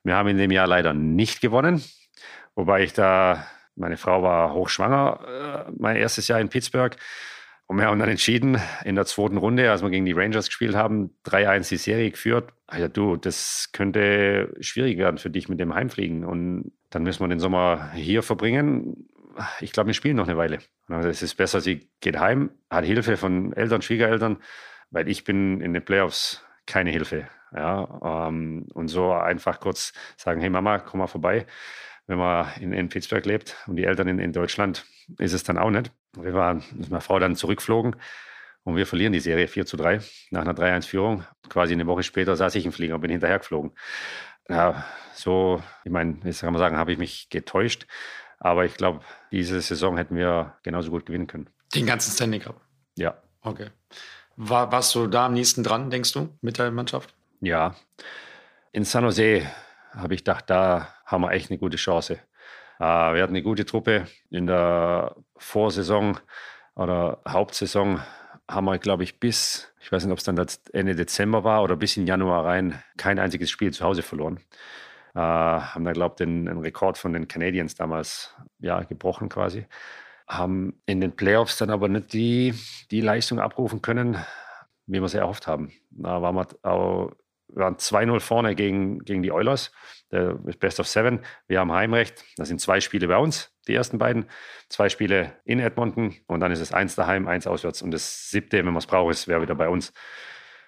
Wir haben in dem Jahr leider nicht gewonnen, wobei ich da, meine Frau war hochschwanger, äh, mein erstes Jahr in Pittsburgh. Und wir haben dann entschieden, in der zweiten Runde, als wir gegen die Rangers gespielt haben, 3-1 die Serie geführt. Also du, das könnte schwierig werden für dich mit dem Heimfliegen. Und dann müssen wir den Sommer hier verbringen. Ich glaube, wir spielen noch eine Weile. Es ist besser, sie geht heim, hat Hilfe von Eltern, Schwiegereltern, weil ich bin in den Playoffs keine Hilfe. Ja, ähm, und so einfach kurz sagen, hey Mama, komm mal vorbei. Wenn man in, in Pittsburgh lebt und die Eltern in, in Deutschland, ist es dann auch nicht. Wir waren mit meiner Frau dann zurückflogen und wir verlieren die Serie 4 zu 3 nach einer 3-1-Führung. Quasi eine Woche später saß ich im Flieger und bin hinterher geflogen. Ja, so, ich meine, jetzt kann man sagen, habe ich mich getäuscht. Aber ich glaube, diese Saison hätten wir genauso gut gewinnen können. Den ganzen Standing Cup? Ja. Okay. War, warst du da am nächsten dran, denkst du, mit der Mannschaft? Ja. In San Jose habe ich gedacht, da haben wir echt eine gute Chance. Äh, wir hatten eine gute Truppe. In der Vorsaison oder Hauptsaison haben wir, glaube ich, bis, ich weiß nicht, ob es dann Ende Dezember war oder bis in Januar rein, kein einziges Spiel zu Hause verloren. Äh, haben da, glaube ich, den, den, Rekord von den Canadiens damals ja, gebrochen quasi. Haben in den Playoffs dann aber nicht die, die Leistung abrufen können, wie wir sie erhofft haben. Da waren wir auch waren 2-0 vorne gegen, gegen die Oilers, der Best of Seven. Wir haben Heimrecht. Das sind zwei Spiele bei uns, die ersten beiden. Zwei Spiele in Edmonton und dann ist es eins daheim, eins auswärts. Und das siebte, wenn man es braucht, wäre wieder bei uns.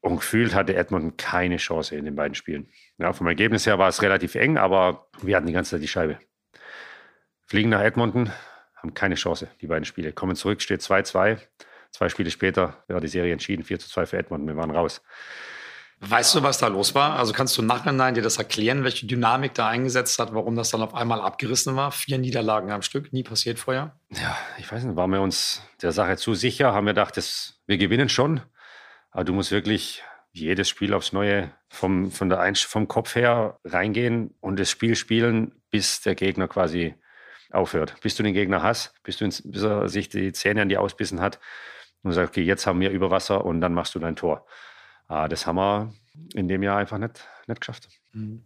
Und gefühlt hatte Edmonton keine Chance in den beiden Spielen. Ja, vom Ergebnis her war es relativ eng, aber wir hatten die ganze Zeit die Scheibe. Fliegen nach Edmonton, haben keine Chance, die beiden Spiele. Kommen zurück, steht 2-2. Zwei Spiele später wäre die Serie entschieden, 4 2 für Edmonton. Wir waren raus. Weißt du, was da los war? Also kannst du Nachhinein dir das erklären, welche Dynamik da eingesetzt hat, warum das dann auf einmal abgerissen war? Vier Niederlagen am Stück, nie passiert vorher? Ja, ich weiß nicht, waren wir uns der Sache zu sicher, haben wir gedacht, das, wir gewinnen schon. Aber du musst wirklich jedes Spiel aufs Neue vom, von der Einst vom Kopf her reingehen und das Spiel spielen, bis der Gegner quasi aufhört. Bis du den Gegner hast, bis, du ins, bis er sich die Zähne an die ausbissen hat und sagst, okay, jetzt haben wir über Wasser und dann machst du dein Tor. Ah, das haben wir in dem Jahr einfach nicht, nicht geschafft. Mhm.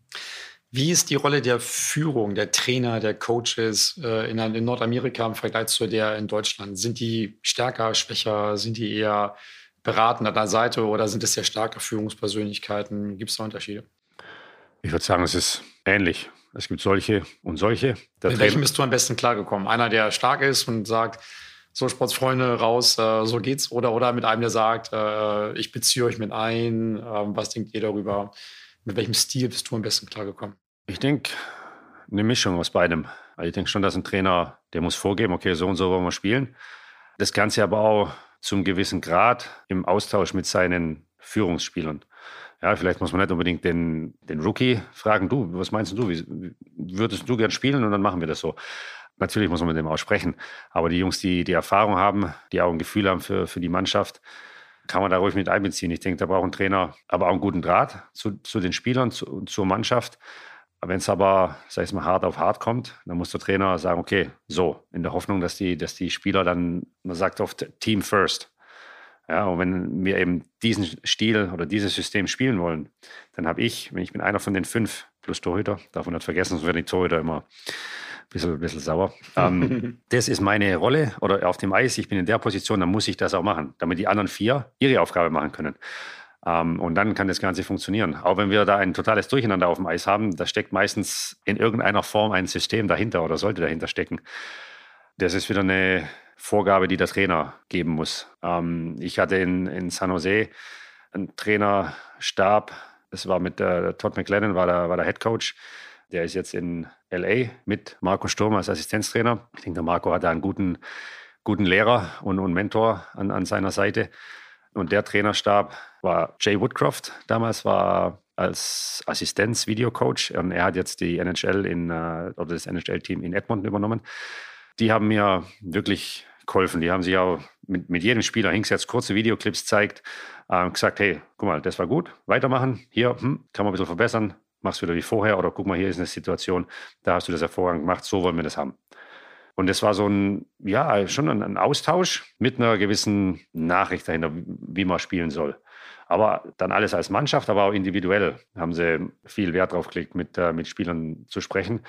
Wie ist die Rolle der Führung, der Trainer, der Coaches äh, in, in, Nordamerika im Vergleich zu der in Deutschland? Sind die stärker, schwächer? Sind die eher beratend an der Seite oder sind es sehr starke Führungspersönlichkeiten? Gibt es da Unterschiede? Ich würde sagen, es ist ähnlich. Es gibt solche und solche. Der Mit welchem bist du am besten klargekommen? Einer, der stark ist und sagt, so Sportsfreunde raus, äh, so geht's. Oder, oder mit einem, der sagt, äh, ich beziehe euch mit ein. Äh, was denkt ihr darüber? Mit welchem Stil bist du am besten klargekommen? Ich denke, eine Mischung aus beidem. Also ich denke schon, dass ein Trainer, der muss vorgeben, okay, so und so wollen wir spielen. Das Ganze aber auch zum gewissen Grad im Austausch mit seinen Führungsspielern. Ja, vielleicht muss man nicht unbedingt den, den Rookie fragen, du, was meinst du, wie, würdest du gern spielen? Und dann machen wir das so. Natürlich muss man mit dem auch sprechen. Aber die Jungs, die die Erfahrung haben, die auch ein Gefühl haben für, für die Mannschaft, kann man da ruhig mit einbeziehen. Ich denke, da braucht ein Trainer aber auch einen guten Draht zu, zu den Spielern, zu, zur Mannschaft. Wenn es aber, sag ich mal, hart auf hart kommt, dann muss der Trainer sagen, okay, so, in der Hoffnung, dass die, dass die Spieler dann, man sagt oft Team first. Ja, und wenn wir eben diesen Stil oder dieses System spielen wollen, dann habe ich, wenn ich bin einer von den fünf plus Torhüter, darf man nicht vergessen, sonst werden die Torhüter immer bisschen, bisschen sauer. Ähm, das ist meine Rolle oder auf dem Eis, ich bin in der Position, dann muss ich das auch machen, damit die anderen vier ihre Aufgabe machen können. Ähm, und dann kann das Ganze funktionieren. Auch wenn wir da ein totales Durcheinander auf dem Eis haben, da steckt meistens in irgendeiner Form ein System dahinter oder sollte dahinter stecken. Das ist wieder eine Vorgabe, die der Trainer geben muss. Ähm, ich hatte in, in San Jose einen Trainerstab, das war mit der Todd McLennan, war der, war der Head Coach. Der ist jetzt in LA mit Marco Sturm als Assistenztrainer. Ich denke, der Marco hat da einen guten, guten Lehrer und, und Mentor an, an seiner Seite. Und der Trainerstab war Jay Woodcroft. Damals war als Assistenz-Videocoach und er hat jetzt die NHL in, äh, oder das NHL-Team in Edmonton übernommen. Die haben mir wirklich geholfen. Die haben sich auch mit, mit jedem Spieler hingesetzt, kurze Videoclips zeigt, äh, gesagt, hey, guck mal, das war gut, weitermachen. Hier hm, kann man ein bisschen verbessern machst wieder wie vorher oder guck mal, hier ist eine Situation, da hast du das hervorragend gemacht, so wollen wir das haben. Und das war so ein, ja, schon ein, ein Austausch mit einer gewissen Nachricht dahinter, wie man spielen soll. Aber dann alles als Mannschaft, aber auch individuell haben sie viel Wert drauf gelegt, mit, äh, mit Spielern zu sprechen.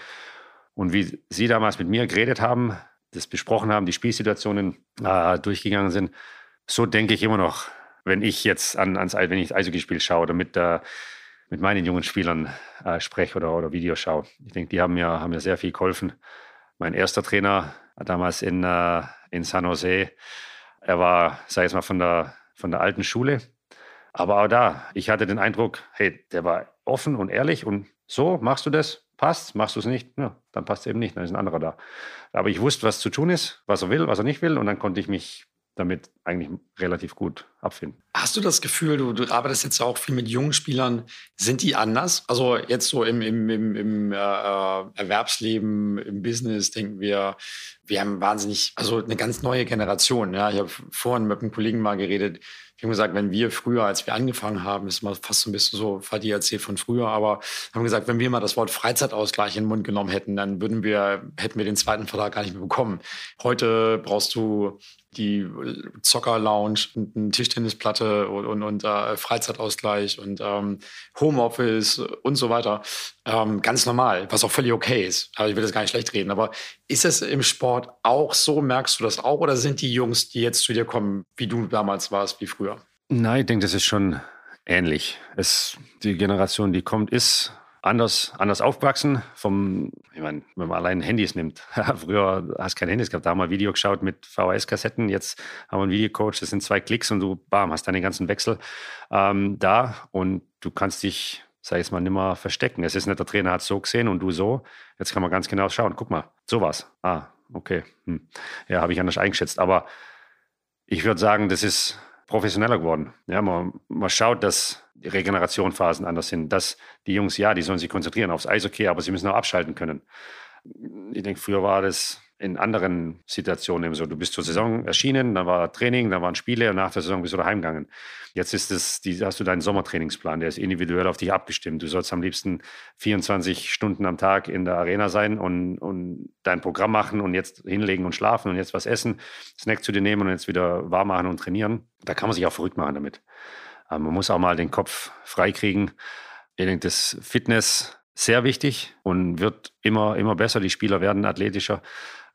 Und wie sie damals mit mir geredet haben, das besprochen haben, die Spielsituationen äh, durchgegangen sind, so denke ich immer noch, wenn ich jetzt an, ans wenn ich Eishockey-Spiel schaue oder mit der mit meinen jungen Spielern äh, spreche oder, oder Videos schaue. Ich denke, die haben mir, haben mir sehr viel geholfen. Mein erster Trainer damals in, äh, in San Jose, er war, sag ich mal, von der, von der alten Schule. Aber auch da, ich hatte den Eindruck, hey, der war offen und ehrlich und so, machst du das? Passt, machst du es nicht? Ja, dann passt es eben nicht, dann ist ein anderer da. Aber ich wusste, was zu tun ist, was er will, was er nicht will und dann konnte ich mich damit eigentlich relativ gut abfinden. Hast du das Gefühl, du, du arbeitest jetzt auch viel mit jungen Spielern, sind die anders? Also jetzt so im, im, im, im äh, Erwerbsleben, im Business denken wir, wir haben wahnsinnig, also eine ganz neue Generation. Ja? Ich habe vorhin mit einem Kollegen mal geredet, ich habe gesagt, wenn wir früher, als wir angefangen haben, ist mal fast so ein bisschen so, Fadi erzählt von früher, aber haben gesagt, wenn wir mal das Wort Freizeitausgleich in den Mund genommen hätten, dann würden wir, hätten wir den zweiten Vertrag gar nicht mehr bekommen. Heute brauchst du die Zocker-Lounge, eine Tischtennisplatte und, und, und äh, Freizeitausgleich und ähm, Homeoffice und so weiter. Ähm, ganz normal, was auch völlig okay ist. Aber ich will das gar nicht schlecht reden. Aber ist es im Sport auch so? Merkst du das auch? Oder sind die Jungs, die jetzt zu dir kommen, wie du damals warst, wie früher? Nein, ich denke, das ist schon ähnlich. Es, die Generation, die kommt, ist anders, anders aufgewachsen. Vom, ich meine, wenn man allein Handys nimmt. Früher hast du kein Handys gehabt, da haben wir Video geschaut mit VHS-Kassetten. Jetzt haben wir einen Videocoach, das sind zwei Klicks und du, bam, hast deine ganzen Wechsel ähm, da und du kannst dich sag ich jetzt mal, nimmer verstecken. Es ist nicht, der Trainer hat so gesehen und du so. Jetzt kann man ganz genau schauen. Guck mal, sowas. Ah, okay. Hm. Ja, habe ich anders eingeschätzt. Aber ich würde sagen, das ist professioneller geworden. Ja, man, man schaut, dass Regenerationphasen anders sind. Dass die Jungs, ja, die sollen sich konzentrieren aufs Eishockey, aber sie müssen auch abschalten können. Ich denke, früher war das in anderen Situationen eben so. Du bist zur Saison erschienen, dann war Training, dann waren Spiele und nach der Saison bist du daheim gegangen. Jetzt ist es, die, hast du deinen Sommertrainingsplan, der ist individuell auf dich abgestimmt. Du sollst am liebsten 24 Stunden am Tag in der Arena sein und, und dein Programm machen und jetzt hinlegen und schlafen und jetzt was essen, Snack zu dir nehmen und jetzt wieder warm machen und trainieren. Da kann man sich auch verrückt machen damit. Aber man muss auch mal den Kopf freikriegen. Ich denke, das Fitness sehr wichtig und wird immer, immer besser. Die Spieler werden athletischer,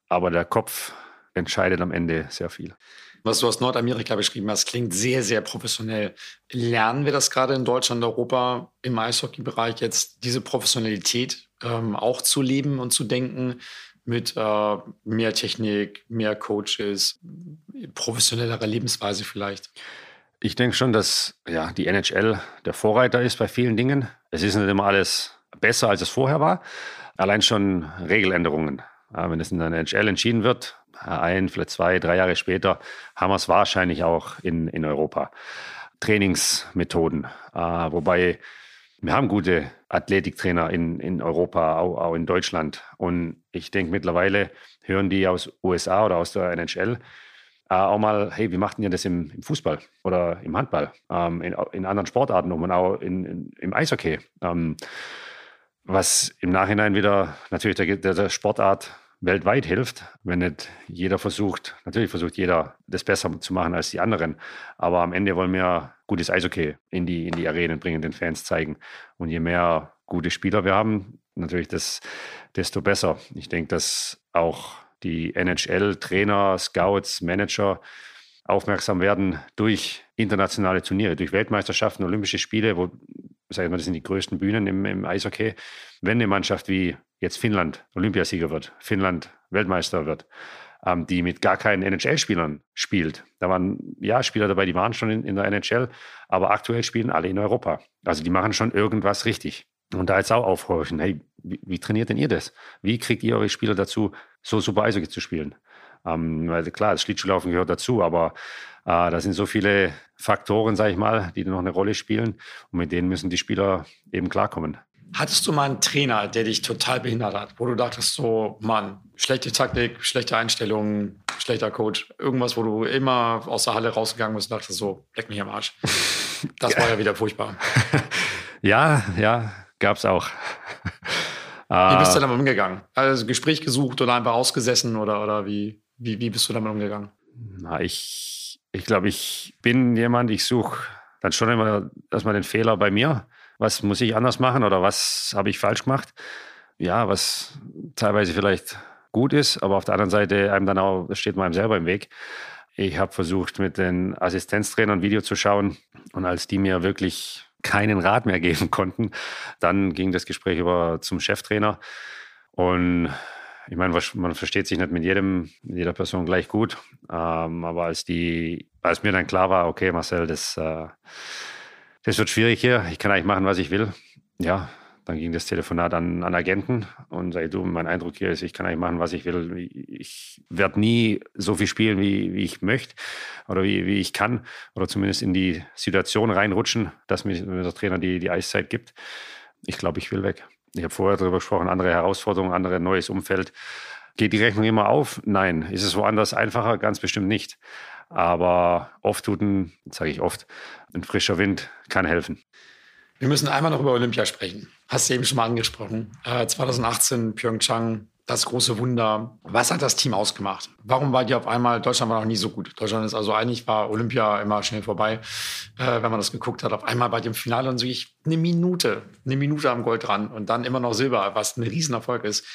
aber der Kopf entscheidet am Ende sehr viel. Was du aus Nordamerika beschrieben hast, klingt sehr, sehr professionell. Lernen wir das gerade in Deutschland, Europa im Eishockey-Bereich jetzt, diese Professionalität ähm, auch zu leben und zu denken mit äh, mehr Technik, mehr Coaches, professionellerer Lebensweise vielleicht? Ich denke schon, dass ja, die NHL der Vorreiter ist bei vielen Dingen. Es ist nicht immer alles besser, als es vorher war. Allein schon Regeländerungen. Wenn es in der NHL entschieden wird, ein, vielleicht zwei, drei Jahre später, haben wir es wahrscheinlich auch in, in Europa. Trainingsmethoden, äh, wobei wir haben gute Athletiktrainer in, in Europa, auch, auch in Deutschland. Und ich denke, mittlerweile hören die aus USA oder aus der NHL äh, auch mal, hey, wie macht ihr das im, im, Fußball oder im Handball, ähm, in, in, anderen Sportarten und auch in, in, im Eishockey. Ähm, was im Nachhinein wieder natürlich der, der, der Sportart weltweit hilft, wenn nicht jeder versucht, natürlich versucht jeder, das besser zu machen als die anderen. Aber am Ende wollen wir gutes Eishockey in die, in die Arenen bringen, den Fans zeigen. Und je mehr gute Spieler wir haben, natürlich das, desto besser. Ich denke, dass auch die NHL-Trainer, Scouts, Manager aufmerksam werden durch internationale Turniere, durch Weltmeisterschaften, Olympische Spiele, wo, sag ich mal, das sind die größten Bühnen im, im Eishockey. Wenn eine Mannschaft wie jetzt Finnland Olympiasieger wird, Finnland Weltmeister wird, ähm, die mit gar keinen NHL-Spielern spielt. Da waren ja Spieler dabei, die waren schon in, in, der NHL, aber aktuell spielen alle in Europa. Also die machen schon irgendwas richtig. Und da jetzt auch aufhorchen, hey, wie, wie trainiert denn ihr das? Wie kriegt ihr eure Spieler dazu, so super Eishockey zu spielen? Ähm, weil klar, das Schlittschuhlaufen gehört dazu, aber äh, da sind so viele Faktoren, sage ich mal, die noch eine Rolle spielen und mit denen müssen die Spieler eben klarkommen. Hattest du mal einen Trainer, der dich total behindert hat, wo du dachtest, so, Mann, schlechte Taktik, schlechte Einstellungen, schlechter Coach, irgendwas, wo du immer aus der Halle rausgegangen bist und dachtest, so, leck mich am Arsch. Das war ja wieder furchtbar. ja, ja, gab's auch. Wie bist du damit umgegangen? Also Gespräch gesucht oder einfach ausgesessen oder, oder wie, wie, wie bist du damit umgegangen? Na, ich, ich glaube, ich bin jemand, ich suche dann schon immer erstmal den Fehler bei mir was muss ich anders machen oder was habe ich falsch gemacht. Ja, was teilweise vielleicht gut ist, aber auf der anderen Seite einem dann auch, steht man einem selber im Weg. Ich habe versucht, mit den Assistenztrainern Video zu schauen und als die mir wirklich keinen Rat mehr geben konnten, dann ging das Gespräch über zum Cheftrainer und ich meine, man versteht sich nicht mit jedem, mit jeder Person gleich gut. Ähm, aber als die, als mir dann klar war, okay, Marcel, das, äh, das wird schwierig hier. Ich kann eigentlich machen, was ich will. Ja, dann ging das Telefonat an, an Agenten und sage, du, mein Eindruck hier ist, ich kann eigentlich machen, was ich will. Ich werde nie so viel spielen, wie, wie ich möchte oder wie, wie ich kann oder zumindest in die Situation reinrutschen, dass mir der Trainer die, die Eiszeit gibt. Ich glaube, ich will weg. Ich habe vorher darüber gesprochen, andere Herausforderungen, andere neues Umfeld. Geht die Rechnung immer auf? Nein. Ist es woanders einfacher? Ganz bestimmt nicht. Aber oft tut ein, sage ich oft, ein frischer Wind kann helfen. Wir müssen einmal noch über Olympia sprechen. Hast du eben schon mal angesprochen. Äh, 2018 Pyeongchang, das große Wunder. Was hat das Team ausgemacht? Warum war die auf einmal, Deutschland war noch nie so gut. Deutschland ist also eigentlich, war Olympia immer schnell vorbei, äh, wenn man das geguckt hat. Auf einmal bei dem Finale und so ich eine Minute, eine Minute am Gold dran und dann immer noch Silber, was ein Riesenerfolg ist.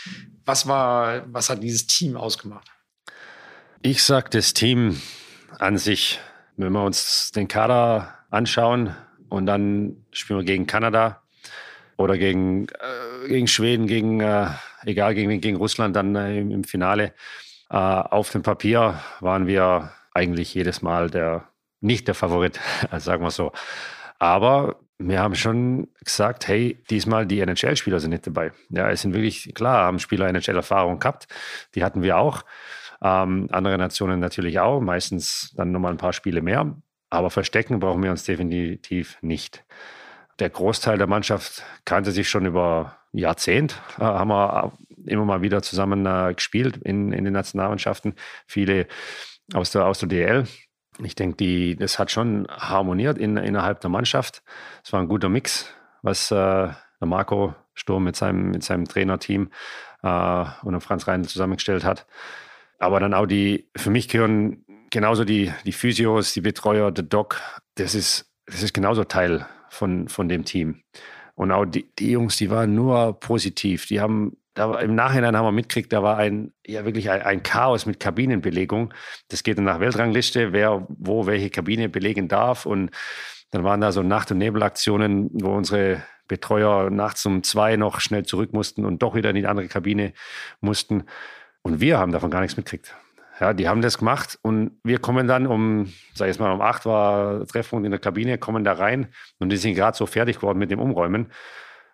Was war, was hat dieses Team ausgemacht? Ich sag, das Team an sich, wenn wir uns den Kader anschauen und dann spielen wir gegen Kanada oder gegen, äh, gegen Schweden, gegen, äh, egal, gegen, gegen Russland dann äh, im, im, Finale. Äh, auf dem Papier waren wir eigentlich jedes Mal der, nicht der Favorit, sagen wir so. Aber wir haben schon gesagt, hey, diesmal die NHL-Spieler sind nicht dabei. Ja, es sind wirklich, klar, haben Spieler NHL-Erfahrung gehabt. Die hatten wir auch. Ähm, andere Nationen natürlich auch, meistens dann nochmal ein paar Spiele mehr. Aber verstecken brauchen wir uns definitiv nicht. Der Großteil der Mannschaft kannte sich schon über Jahrzehnt, äh, haben wir immer mal wieder zusammen äh, gespielt in, in den Nationalmannschaften. Viele aus der, aus der DL. Ich denke, das hat schon harmoniert in, innerhalb der Mannschaft. Es war ein guter Mix, was äh, der Marco Sturm mit seinem, mit seinem Trainerteam äh, und Franz Reindl zusammengestellt hat. Aber dann auch die, für mich gehören genauso die, die Physios, die Betreuer, der Doc, das ist, das ist genauso Teil von, von dem Team. Und auch die, die Jungs, die waren nur positiv. Die haben, da im Nachhinein haben wir mitgekriegt, da war ein, ja wirklich ein, ein Chaos mit Kabinenbelegung. Das geht dann nach Weltrangliste, wer wo welche Kabine belegen darf. Und dann waren da so Nacht- und Nebelaktionen, wo unsere Betreuer nachts um zwei noch schnell zurück mussten und doch wieder in die andere Kabine mussten. Und wir haben davon gar nichts mitgekriegt. Ja, die haben das gemacht und wir kommen dann um, sag ich mal, um acht war Treffpunkt in der Kabine, kommen da rein und die sind gerade so fertig geworden mit dem Umräumen.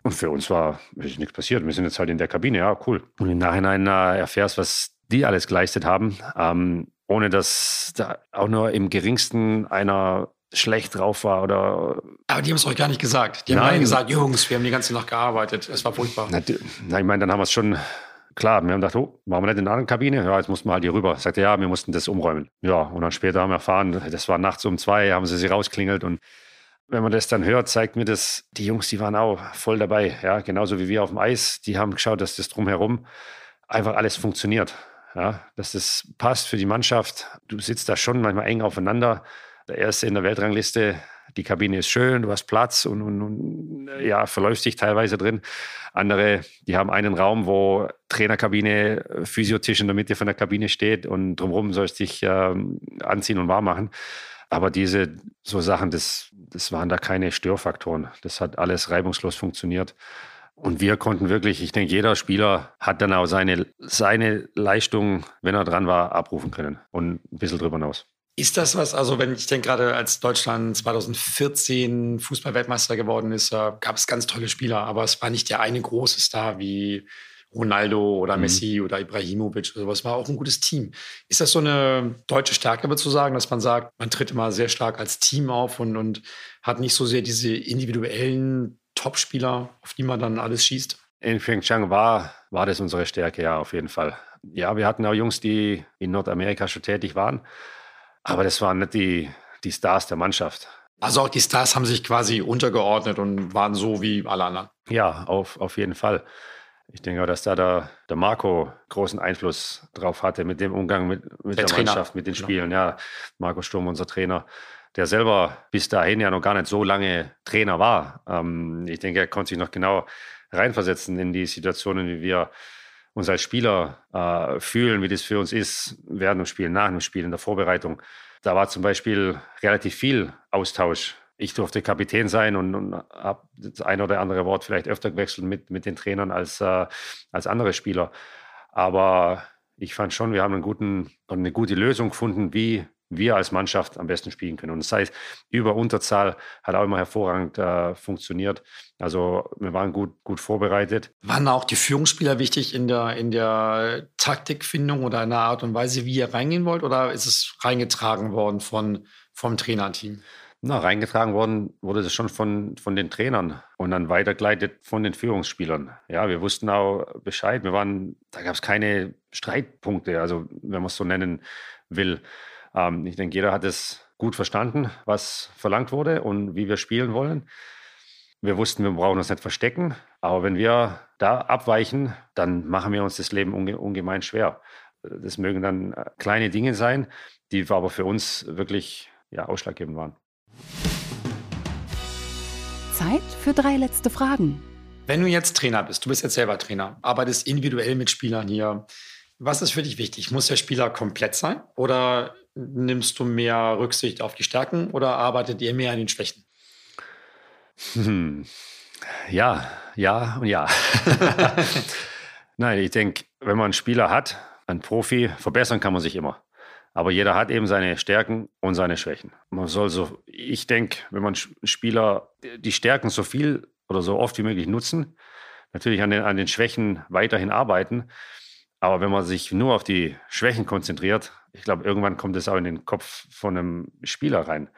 Und für uns war ist nichts passiert. Wir sind jetzt halt in der Kabine, ja, cool. Und im Nachhinein äh, erfährst, was die alles geleistet haben, ähm, ohne dass da auch nur im geringsten einer schlecht drauf war oder. Aber die haben es euch gar nicht gesagt. Die haben Nein. gesagt, Jungs, wir haben die ganze Nacht gearbeitet. Es war furchtbar. Na, na ich meine, dann haben wir es schon klar, wir haben gedacht, oh, machen wir nicht in der anderen Kabine? Ja, jetzt mussten wir halt hier rüber. Sagte, ja, wir mussten das umräumen. Ja, und dann später haben wir erfahren, das war nachts um zwei, haben sie sie rausklingelt und wenn man das dann hört, zeigt mir das, die Jungs, die waren auch voll dabei. Ja, genauso wie wir auf dem Eis. Die haben geschaut, dass das drumherum einfach alles funktioniert. Ja, dass das passt für die Mannschaft. Du sitzt da schon manchmal eng aufeinander. Der erste in der Weltrangliste die Kabine ist schön, du hast Platz und, und, und ja, verläufst dich teilweise drin. Andere, die haben einen Raum, wo Trainerkabine, Physiotisch in der Mitte von der Kabine steht und drumherum sollst dich äh, anziehen und warm machen. Aber diese so Sachen, das, das waren da keine Störfaktoren. Das hat alles reibungslos funktioniert. Und wir konnten wirklich, ich denke, jeder Spieler hat dann auch seine, seine Leistung, wenn er dran war, abrufen können und ein bisschen drüber hinaus. Ist das was, also wenn ich denke gerade, als Deutschland 2014 Fußballweltmeister geworden ist, gab es ganz tolle Spieler, aber es war nicht der eine große Star wie Ronaldo oder mhm. Messi oder Ibrahimovic oder sowas. War auch ein gutes Team. Ist das so eine deutsche Stärke, aber zu sagen, dass man sagt, man tritt immer sehr stark als Team auf und, und hat nicht so sehr diese individuellen Topspieler, auf die man dann alles schießt? In Pyeongchang war, war das unsere Stärke, ja, auf jeden Fall. Ja, wir hatten auch Jungs, die in Nordamerika schon tätig waren. Aber das waren nicht die, die Stars der Mannschaft. Also auch die Stars haben sich quasi untergeordnet und waren so wie alle anderen. Ja, auf, auf jeden Fall. Ich denke auch, dass da der, der Marco großen Einfluss drauf hatte mit dem Umgang mit, mit der, der Mannschaft, mit den genau. Spielen. Ja, Marco Sturm, unser Trainer, der selber bis dahin ja noch gar nicht so lange Trainer war. Ähm, ich denke, er konnte sich noch genau reinversetzen in die Situationen, wie wir uns als Spieler äh, fühlen, wie das für uns ist, während dem Spiel, nach dem Spiel, in der Vorbereitung. Da war zum Beispiel relativ viel Austausch. Ich durfte Kapitän sein und, und habe das ein oder andere Wort vielleicht öfter gewechselt mit, mit den Trainern als, äh, als andere Spieler. Aber ich fand schon, wir haben einen guten, eine gute Lösung gefunden, wie wir als Mannschaft am besten spielen können. Und das heißt, über Unterzahl hat auch immer hervorragend äh, funktioniert. Also wir waren gut, gut vorbereitet. Waren auch die Führungsspieler wichtig in der, in der Taktikfindung oder in der Art und Weise, wie ihr reingehen wollt? Oder ist es reingetragen worden von, vom Trainerteam? Na, reingetragen worden wurde das schon von, von den Trainern und dann weitergeleitet von den Führungsspielern. Ja, wir wussten auch Bescheid. Wir waren, da gab es keine Streitpunkte, also wenn man es so nennen will. Ähm, ich denke, jeder hat es gut verstanden, was verlangt wurde und wie wir spielen wollen. Wir wussten, wir brauchen uns nicht verstecken, aber wenn wir da abweichen, dann machen wir uns das Leben unge ungemein schwer. Das mögen dann äh, kleine Dinge sein, die aber für uns wirklich ja, ausschlaggebend waren. Zeit für drei letzte Fragen. Wenn du jetzt Trainer bist, du bist jetzt selber Trainer, arbeitest individuell mit Spielern hier, was ist für dich wichtig? Muss der Spieler komplett sein oder nimmst du mehr Rücksicht auf die Stärken oder arbeitet ihr mehr an den Schwächen? Hm. Ja, ja und ja. Nein, ich denke, wenn man einen Spieler hat, einen Profi, verbessern kann man sich immer. Aber jeder hat eben seine Stärken und seine Schwächen. Man soll so, ich denke, wenn man Spieler die Stärken so viel oder so oft wie möglich nutzen, natürlich an den, an den Schwächen weiterhin arbeiten. Aber wenn man sich nur auf die Schwächen konzentriert, ich glaube, irgendwann kommt es auch in den Kopf von einem Spieler rein.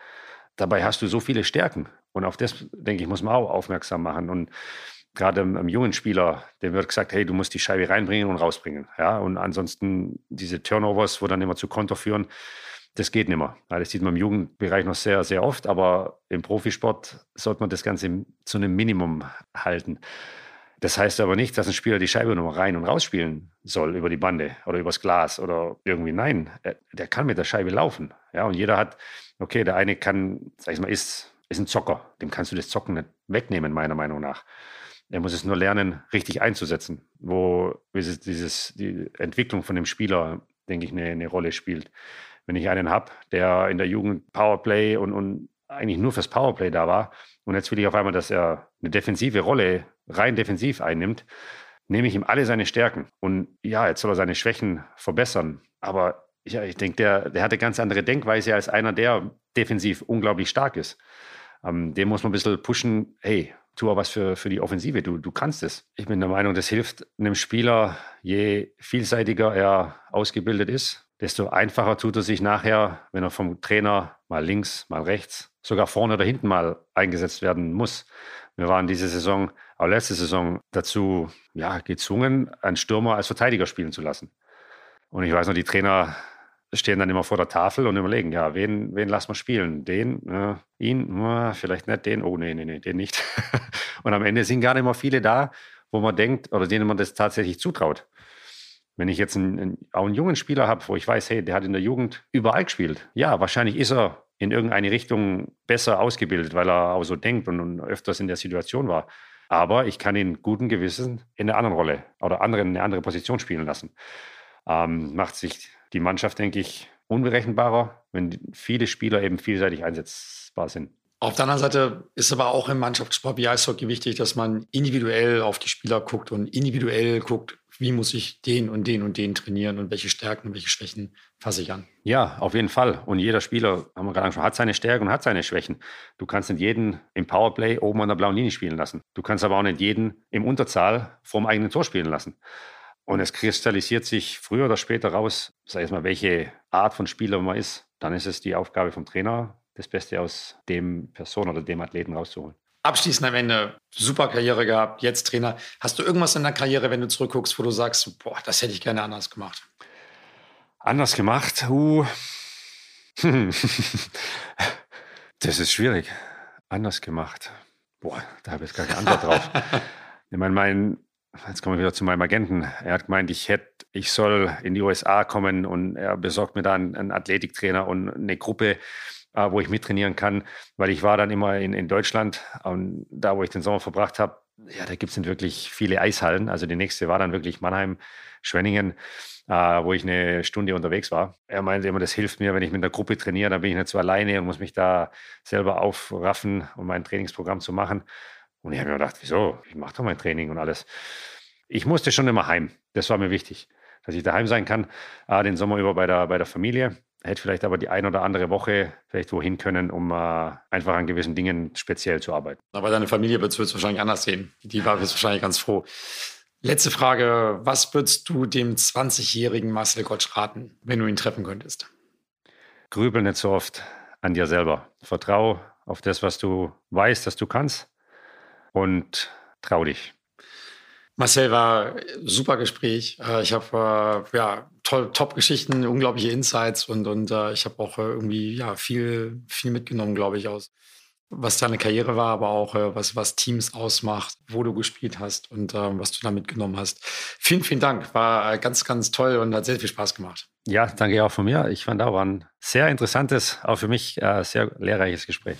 Dabei hast du so viele Stärken. Und auf das, denke ich, muss man auch aufmerksam machen. Und gerade einem, jungen Spieler, dem wird gesagt, hey, du musst die Scheibe reinbringen und rausbringen. Ja, und ansonsten diese Turnovers, wo dann immer zu Konter führen, das geht nicht mehr. Das sieht man im Jugendbereich noch sehr, sehr oft, aber im Profisport sollte man das Ganze zu einem Minimum halten. Das heißt aber nicht, dass ein Spieler die Scheibe nur rein und rausspielen soll über die Bande oder übers Glas oder irgendwie. Nein, der kann mit der Scheibe laufen. Ja, und jeder hat, okay, der eine kann, sag ich mal, ist ist ein Zocker. Dem kannst du das Zocken nicht wegnehmen, meiner Meinung nach. Er muss es nur lernen, richtig einzusetzen, wo dieses, die Entwicklung von dem Spieler, denke ich, eine, eine Rolle spielt. Wenn ich einen habe, der in der Jugend Powerplay und, und eigentlich nur fürs Powerplay da war und jetzt will ich auf einmal, dass er eine defensive Rolle rein defensiv einnimmt, nehme ich ihm alle seine Stärken. Und ja, jetzt soll er seine Schwächen verbessern. Aber ja, ich denke, der, der hat eine ganz andere Denkweise als einer, der defensiv unglaublich stark ist. Ähm, den muss man ein bisschen pushen, hey, tu auch was für, für die Offensive, du, du kannst es. Ich bin der Meinung, das hilft einem Spieler, je vielseitiger er ausgebildet ist, desto einfacher tut er sich nachher, wenn er vom Trainer mal links, mal rechts, sogar vorne oder hinten mal eingesetzt werden muss. Wir waren diese Saison, auch letzte Saison, dazu ja, gezwungen, einen Stürmer als Verteidiger spielen zu lassen. Und ich weiß noch, die Trainer stehen dann immer vor der Tafel und überlegen, ja, wen, wen lassen wir spielen? Den, äh, ihn, äh, vielleicht nicht den, oh nee, nee, nee, den nicht. und am Ende sind gar nicht mehr viele da, wo man denkt oder denen man das tatsächlich zutraut. Wenn ich jetzt einen, einen, auch einen jungen Spieler habe, wo ich weiß, hey, der hat in der Jugend überall gespielt. Ja, wahrscheinlich ist er in irgendeine Richtung besser ausgebildet, weil er auch so denkt und, und öfters in der Situation war. Aber ich kann ihn guten Gewissen in einer anderen Rolle oder anderen, eine andere Position spielen lassen. Ähm, macht sich die Mannschaft, denke ich, unberechenbarer, wenn viele Spieler eben vielseitig einsetzbar sind. Auf der anderen Seite ist aber auch im Mannschaftssport wie Eishockey wichtig, dass man individuell auf die Spieler guckt und individuell guckt, wie muss ich den und den und den trainieren und welche Stärken und welche Schwächen fasse ich an. Ja, auf jeden Fall. Und jeder Spieler, haben wir gerade angesprochen, hat seine Stärken und hat seine Schwächen. Du kannst nicht jeden im Powerplay oben an der blauen Linie spielen lassen. Du kannst aber auch nicht jeden im Unterzahl vorm eigenen Tor spielen lassen. Und es kristallisiert sich früher oder später raus, sag ich mal, welche Art von Spieler man ist. Dann ist es die Aufgabe vom Trainer, das Beste aus dem Person oder dem Athleten rauszuholen. Abschließend am Ende, super Karriere gehabt, jetzt Trainer. Hast du irgendwas in der Karriere, wenn du zurückguckst, wo du sagst, boah, das hätte ich gerne anders gemacht? Anders gemacht? Uh. das ist schwierig. Anders gemacht. Boah, da habe ich gar keine Antwort drauf. ich meine, mein, jetzt kommen wir wieder zu meinem Agenten. Er hat gemeint, ich hätte, ich soll in die USA kommen und er besorgt mir dann einen Athletiktrainer und eine Gruppe, äh, wo ich mittrainieren kann, weil ich war dann immer in, in Deutschland und da, wo ich den Sommer verbracht habe, ja, da gibt es wirklich viele Eishallen. Also die nächste war dann wirklich Mannheim, Schwenningen, äh, wo ich eine Stunde unterwegs war. Er meinte immer, das hilft mir, wenn ich mit einer Gruppe trainiere, dann bin ich nicht so alleine und muss mich da selber aufraffen, um mein Trainingsprogramm zu machen. Und ich habe mir gedacht, wieso? Ich mache doch mein Training und alles. Ich musste schon immer heim. Das war mir wichtig, dass ich daheim sein kann, äh, den Sommer über bei der, bei der Familie. Hätte vielleicht aber die ein oder andere Woche vielleicht wohin können, um äh, einfach an gewissen Dingen speziell zu arbeiten. Aber deine Familie wird es wahrscheinlich anders sehen. Die war jetzt wahrscheinlich ganz froh. Letzte Frage. Was würdest du dem 20-jährigen Marcel Gottsch raten, wenn du ihn treffen könntest? Grübel nicht so oft an dir selber. Vertrau auf das, was du weißt, dass du kannst und trau dich. Marcel war super Gespräch. Äh, ich habe äh, ja Top-Geschichten, unglaubliche Insights und, und äh, ich habe auch irgendwie ja viel, viel mitgenommen, glaube ich, aus was deine Karriere war, aber auch was, was Teams ausmacht, wo du gespielt hast und was du da mitgenommen hast. Vielen, vielen Dank. War ganz, ganz toll und hat sehr viel Spaß gemacht. Ja, danke auch von mir. Ich fand auch ein sehr interessantes, auch für mich sehr lehrreiches Gespräch.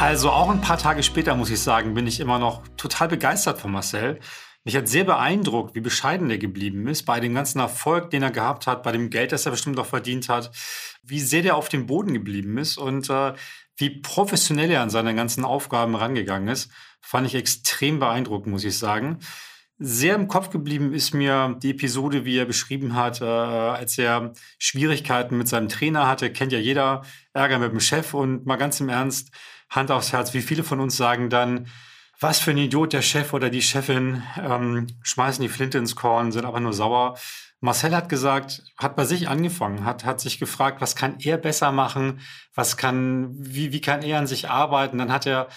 Also auch ein paar Tage später, muss ich sagen, bin ich immer noch total begeistert von Marcel. Mich hat sehr beeindruckt, wie bescheiden er geblieben ist bei dem ganzen Erfolg, den er gehabt hat, bei dem Geld, das er bestimmt auch verdient hat, wie sehr der auf dem Boden geblieben ist und äh, wie professionell er an seine ganzen Aufgaben rangegangen ist, fand ich extrem beeindruckend, muss ich sagen. Sehr im Kopf geblieben ist mir die Episode, wie er beschrieben hat, äh, als er Schwierigkeiten mit seinem Trainer hatte. Kennt ja jeder, Ärger mit dem Chef und mal ganz im Ernst, Hand aufs Herz, wie viele von uns sagen dann, was für ein Idiot der Chef oder die Chefin, ähm, schmeißen die Flinte ins Korn, sind aber nur sauer. Marcel hat gesagt, hat bei sich angefangen, hat, hat sich gefragt, was kann er besser machen, was kann, wie, wie kann er an sich arbeiten. Dann hat er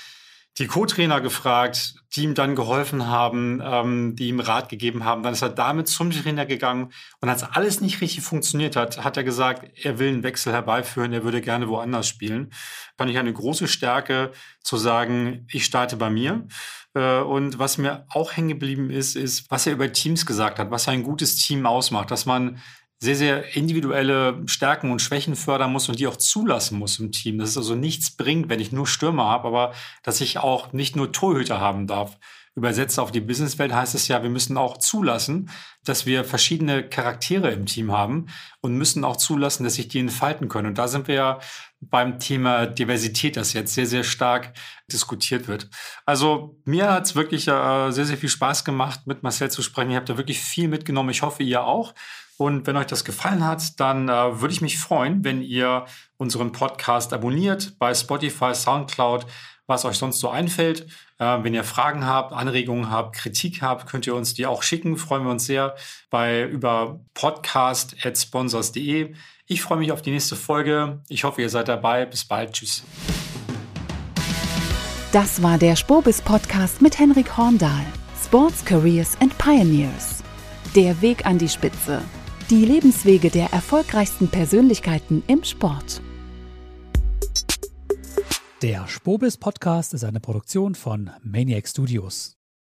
die Co-Trainer gefragt, die ihm dann geholfen haben, ähm, die ihm Rat gegeben haben. Dann ist er damit zum Trainer gegangen und als alles nicht richtig funktioniert hat, hat er gesagt, er will einen Wechsel herbeiführen, er würde gerne woanders spielen. Fand ich eine große Stärke zu sagen, ich starte bei mir. Äh, und was mir auch hängen geblieben ist, ist, was er über Teams gesagt hat, was ein gutes Team ausmacht, dass man sehr, sehr individuelle Stärken und Schwächen fördern muss und die auch zulassen muss im Team. Dass es also nichts bringt, wenn ich nur Stürmer habe, aber dass ich auch nicht nur Torhüter haben darf. Übersetzt auf die Businesswelt heißt es ja, wir müssen auch zulassen, dass wir verschiedene Charaktere im Team haben und müssen auch zulassen, dass sich die entfalten können. Und da sind wir ja beim Thema Diversität, das jetzt sehr, sehr stark diskutiert wird. Also mir hat es wirklich äh, sehr, sehr viel Spaß gemacht, mit Marcel zu sprechen. Ihr habt da wirklich viel mitgenommen. Ich hoffe, ihr auch. Und wenn euch das gefallen hat, dann äh, würde ich mich freuen, wenn ihr unseren Podcast abonniert bei Spotify, SoundCloud, was euch sonst so einfällt. Äh, wenn ihr Fragen habt, Anregungen habt, Kritik habt, könnt ihr uns die auch schicken. Freuen wir uns sehr bei über podcast@sponsors.de. Ich freue mich auf die nächste Folge. Ich hoffe, ihr seid dabei. Bis bald. Tschüss. Das war der Spobis Podcast mit Henrik Horndahl. Sports Careers and Pioneers. Der Weg an die Spitze. Die Lebenswege der erfolgreichsten Persönlichkeiten im Sport. Der Spobis Podcast ist eine Produktion von Maniac Studios.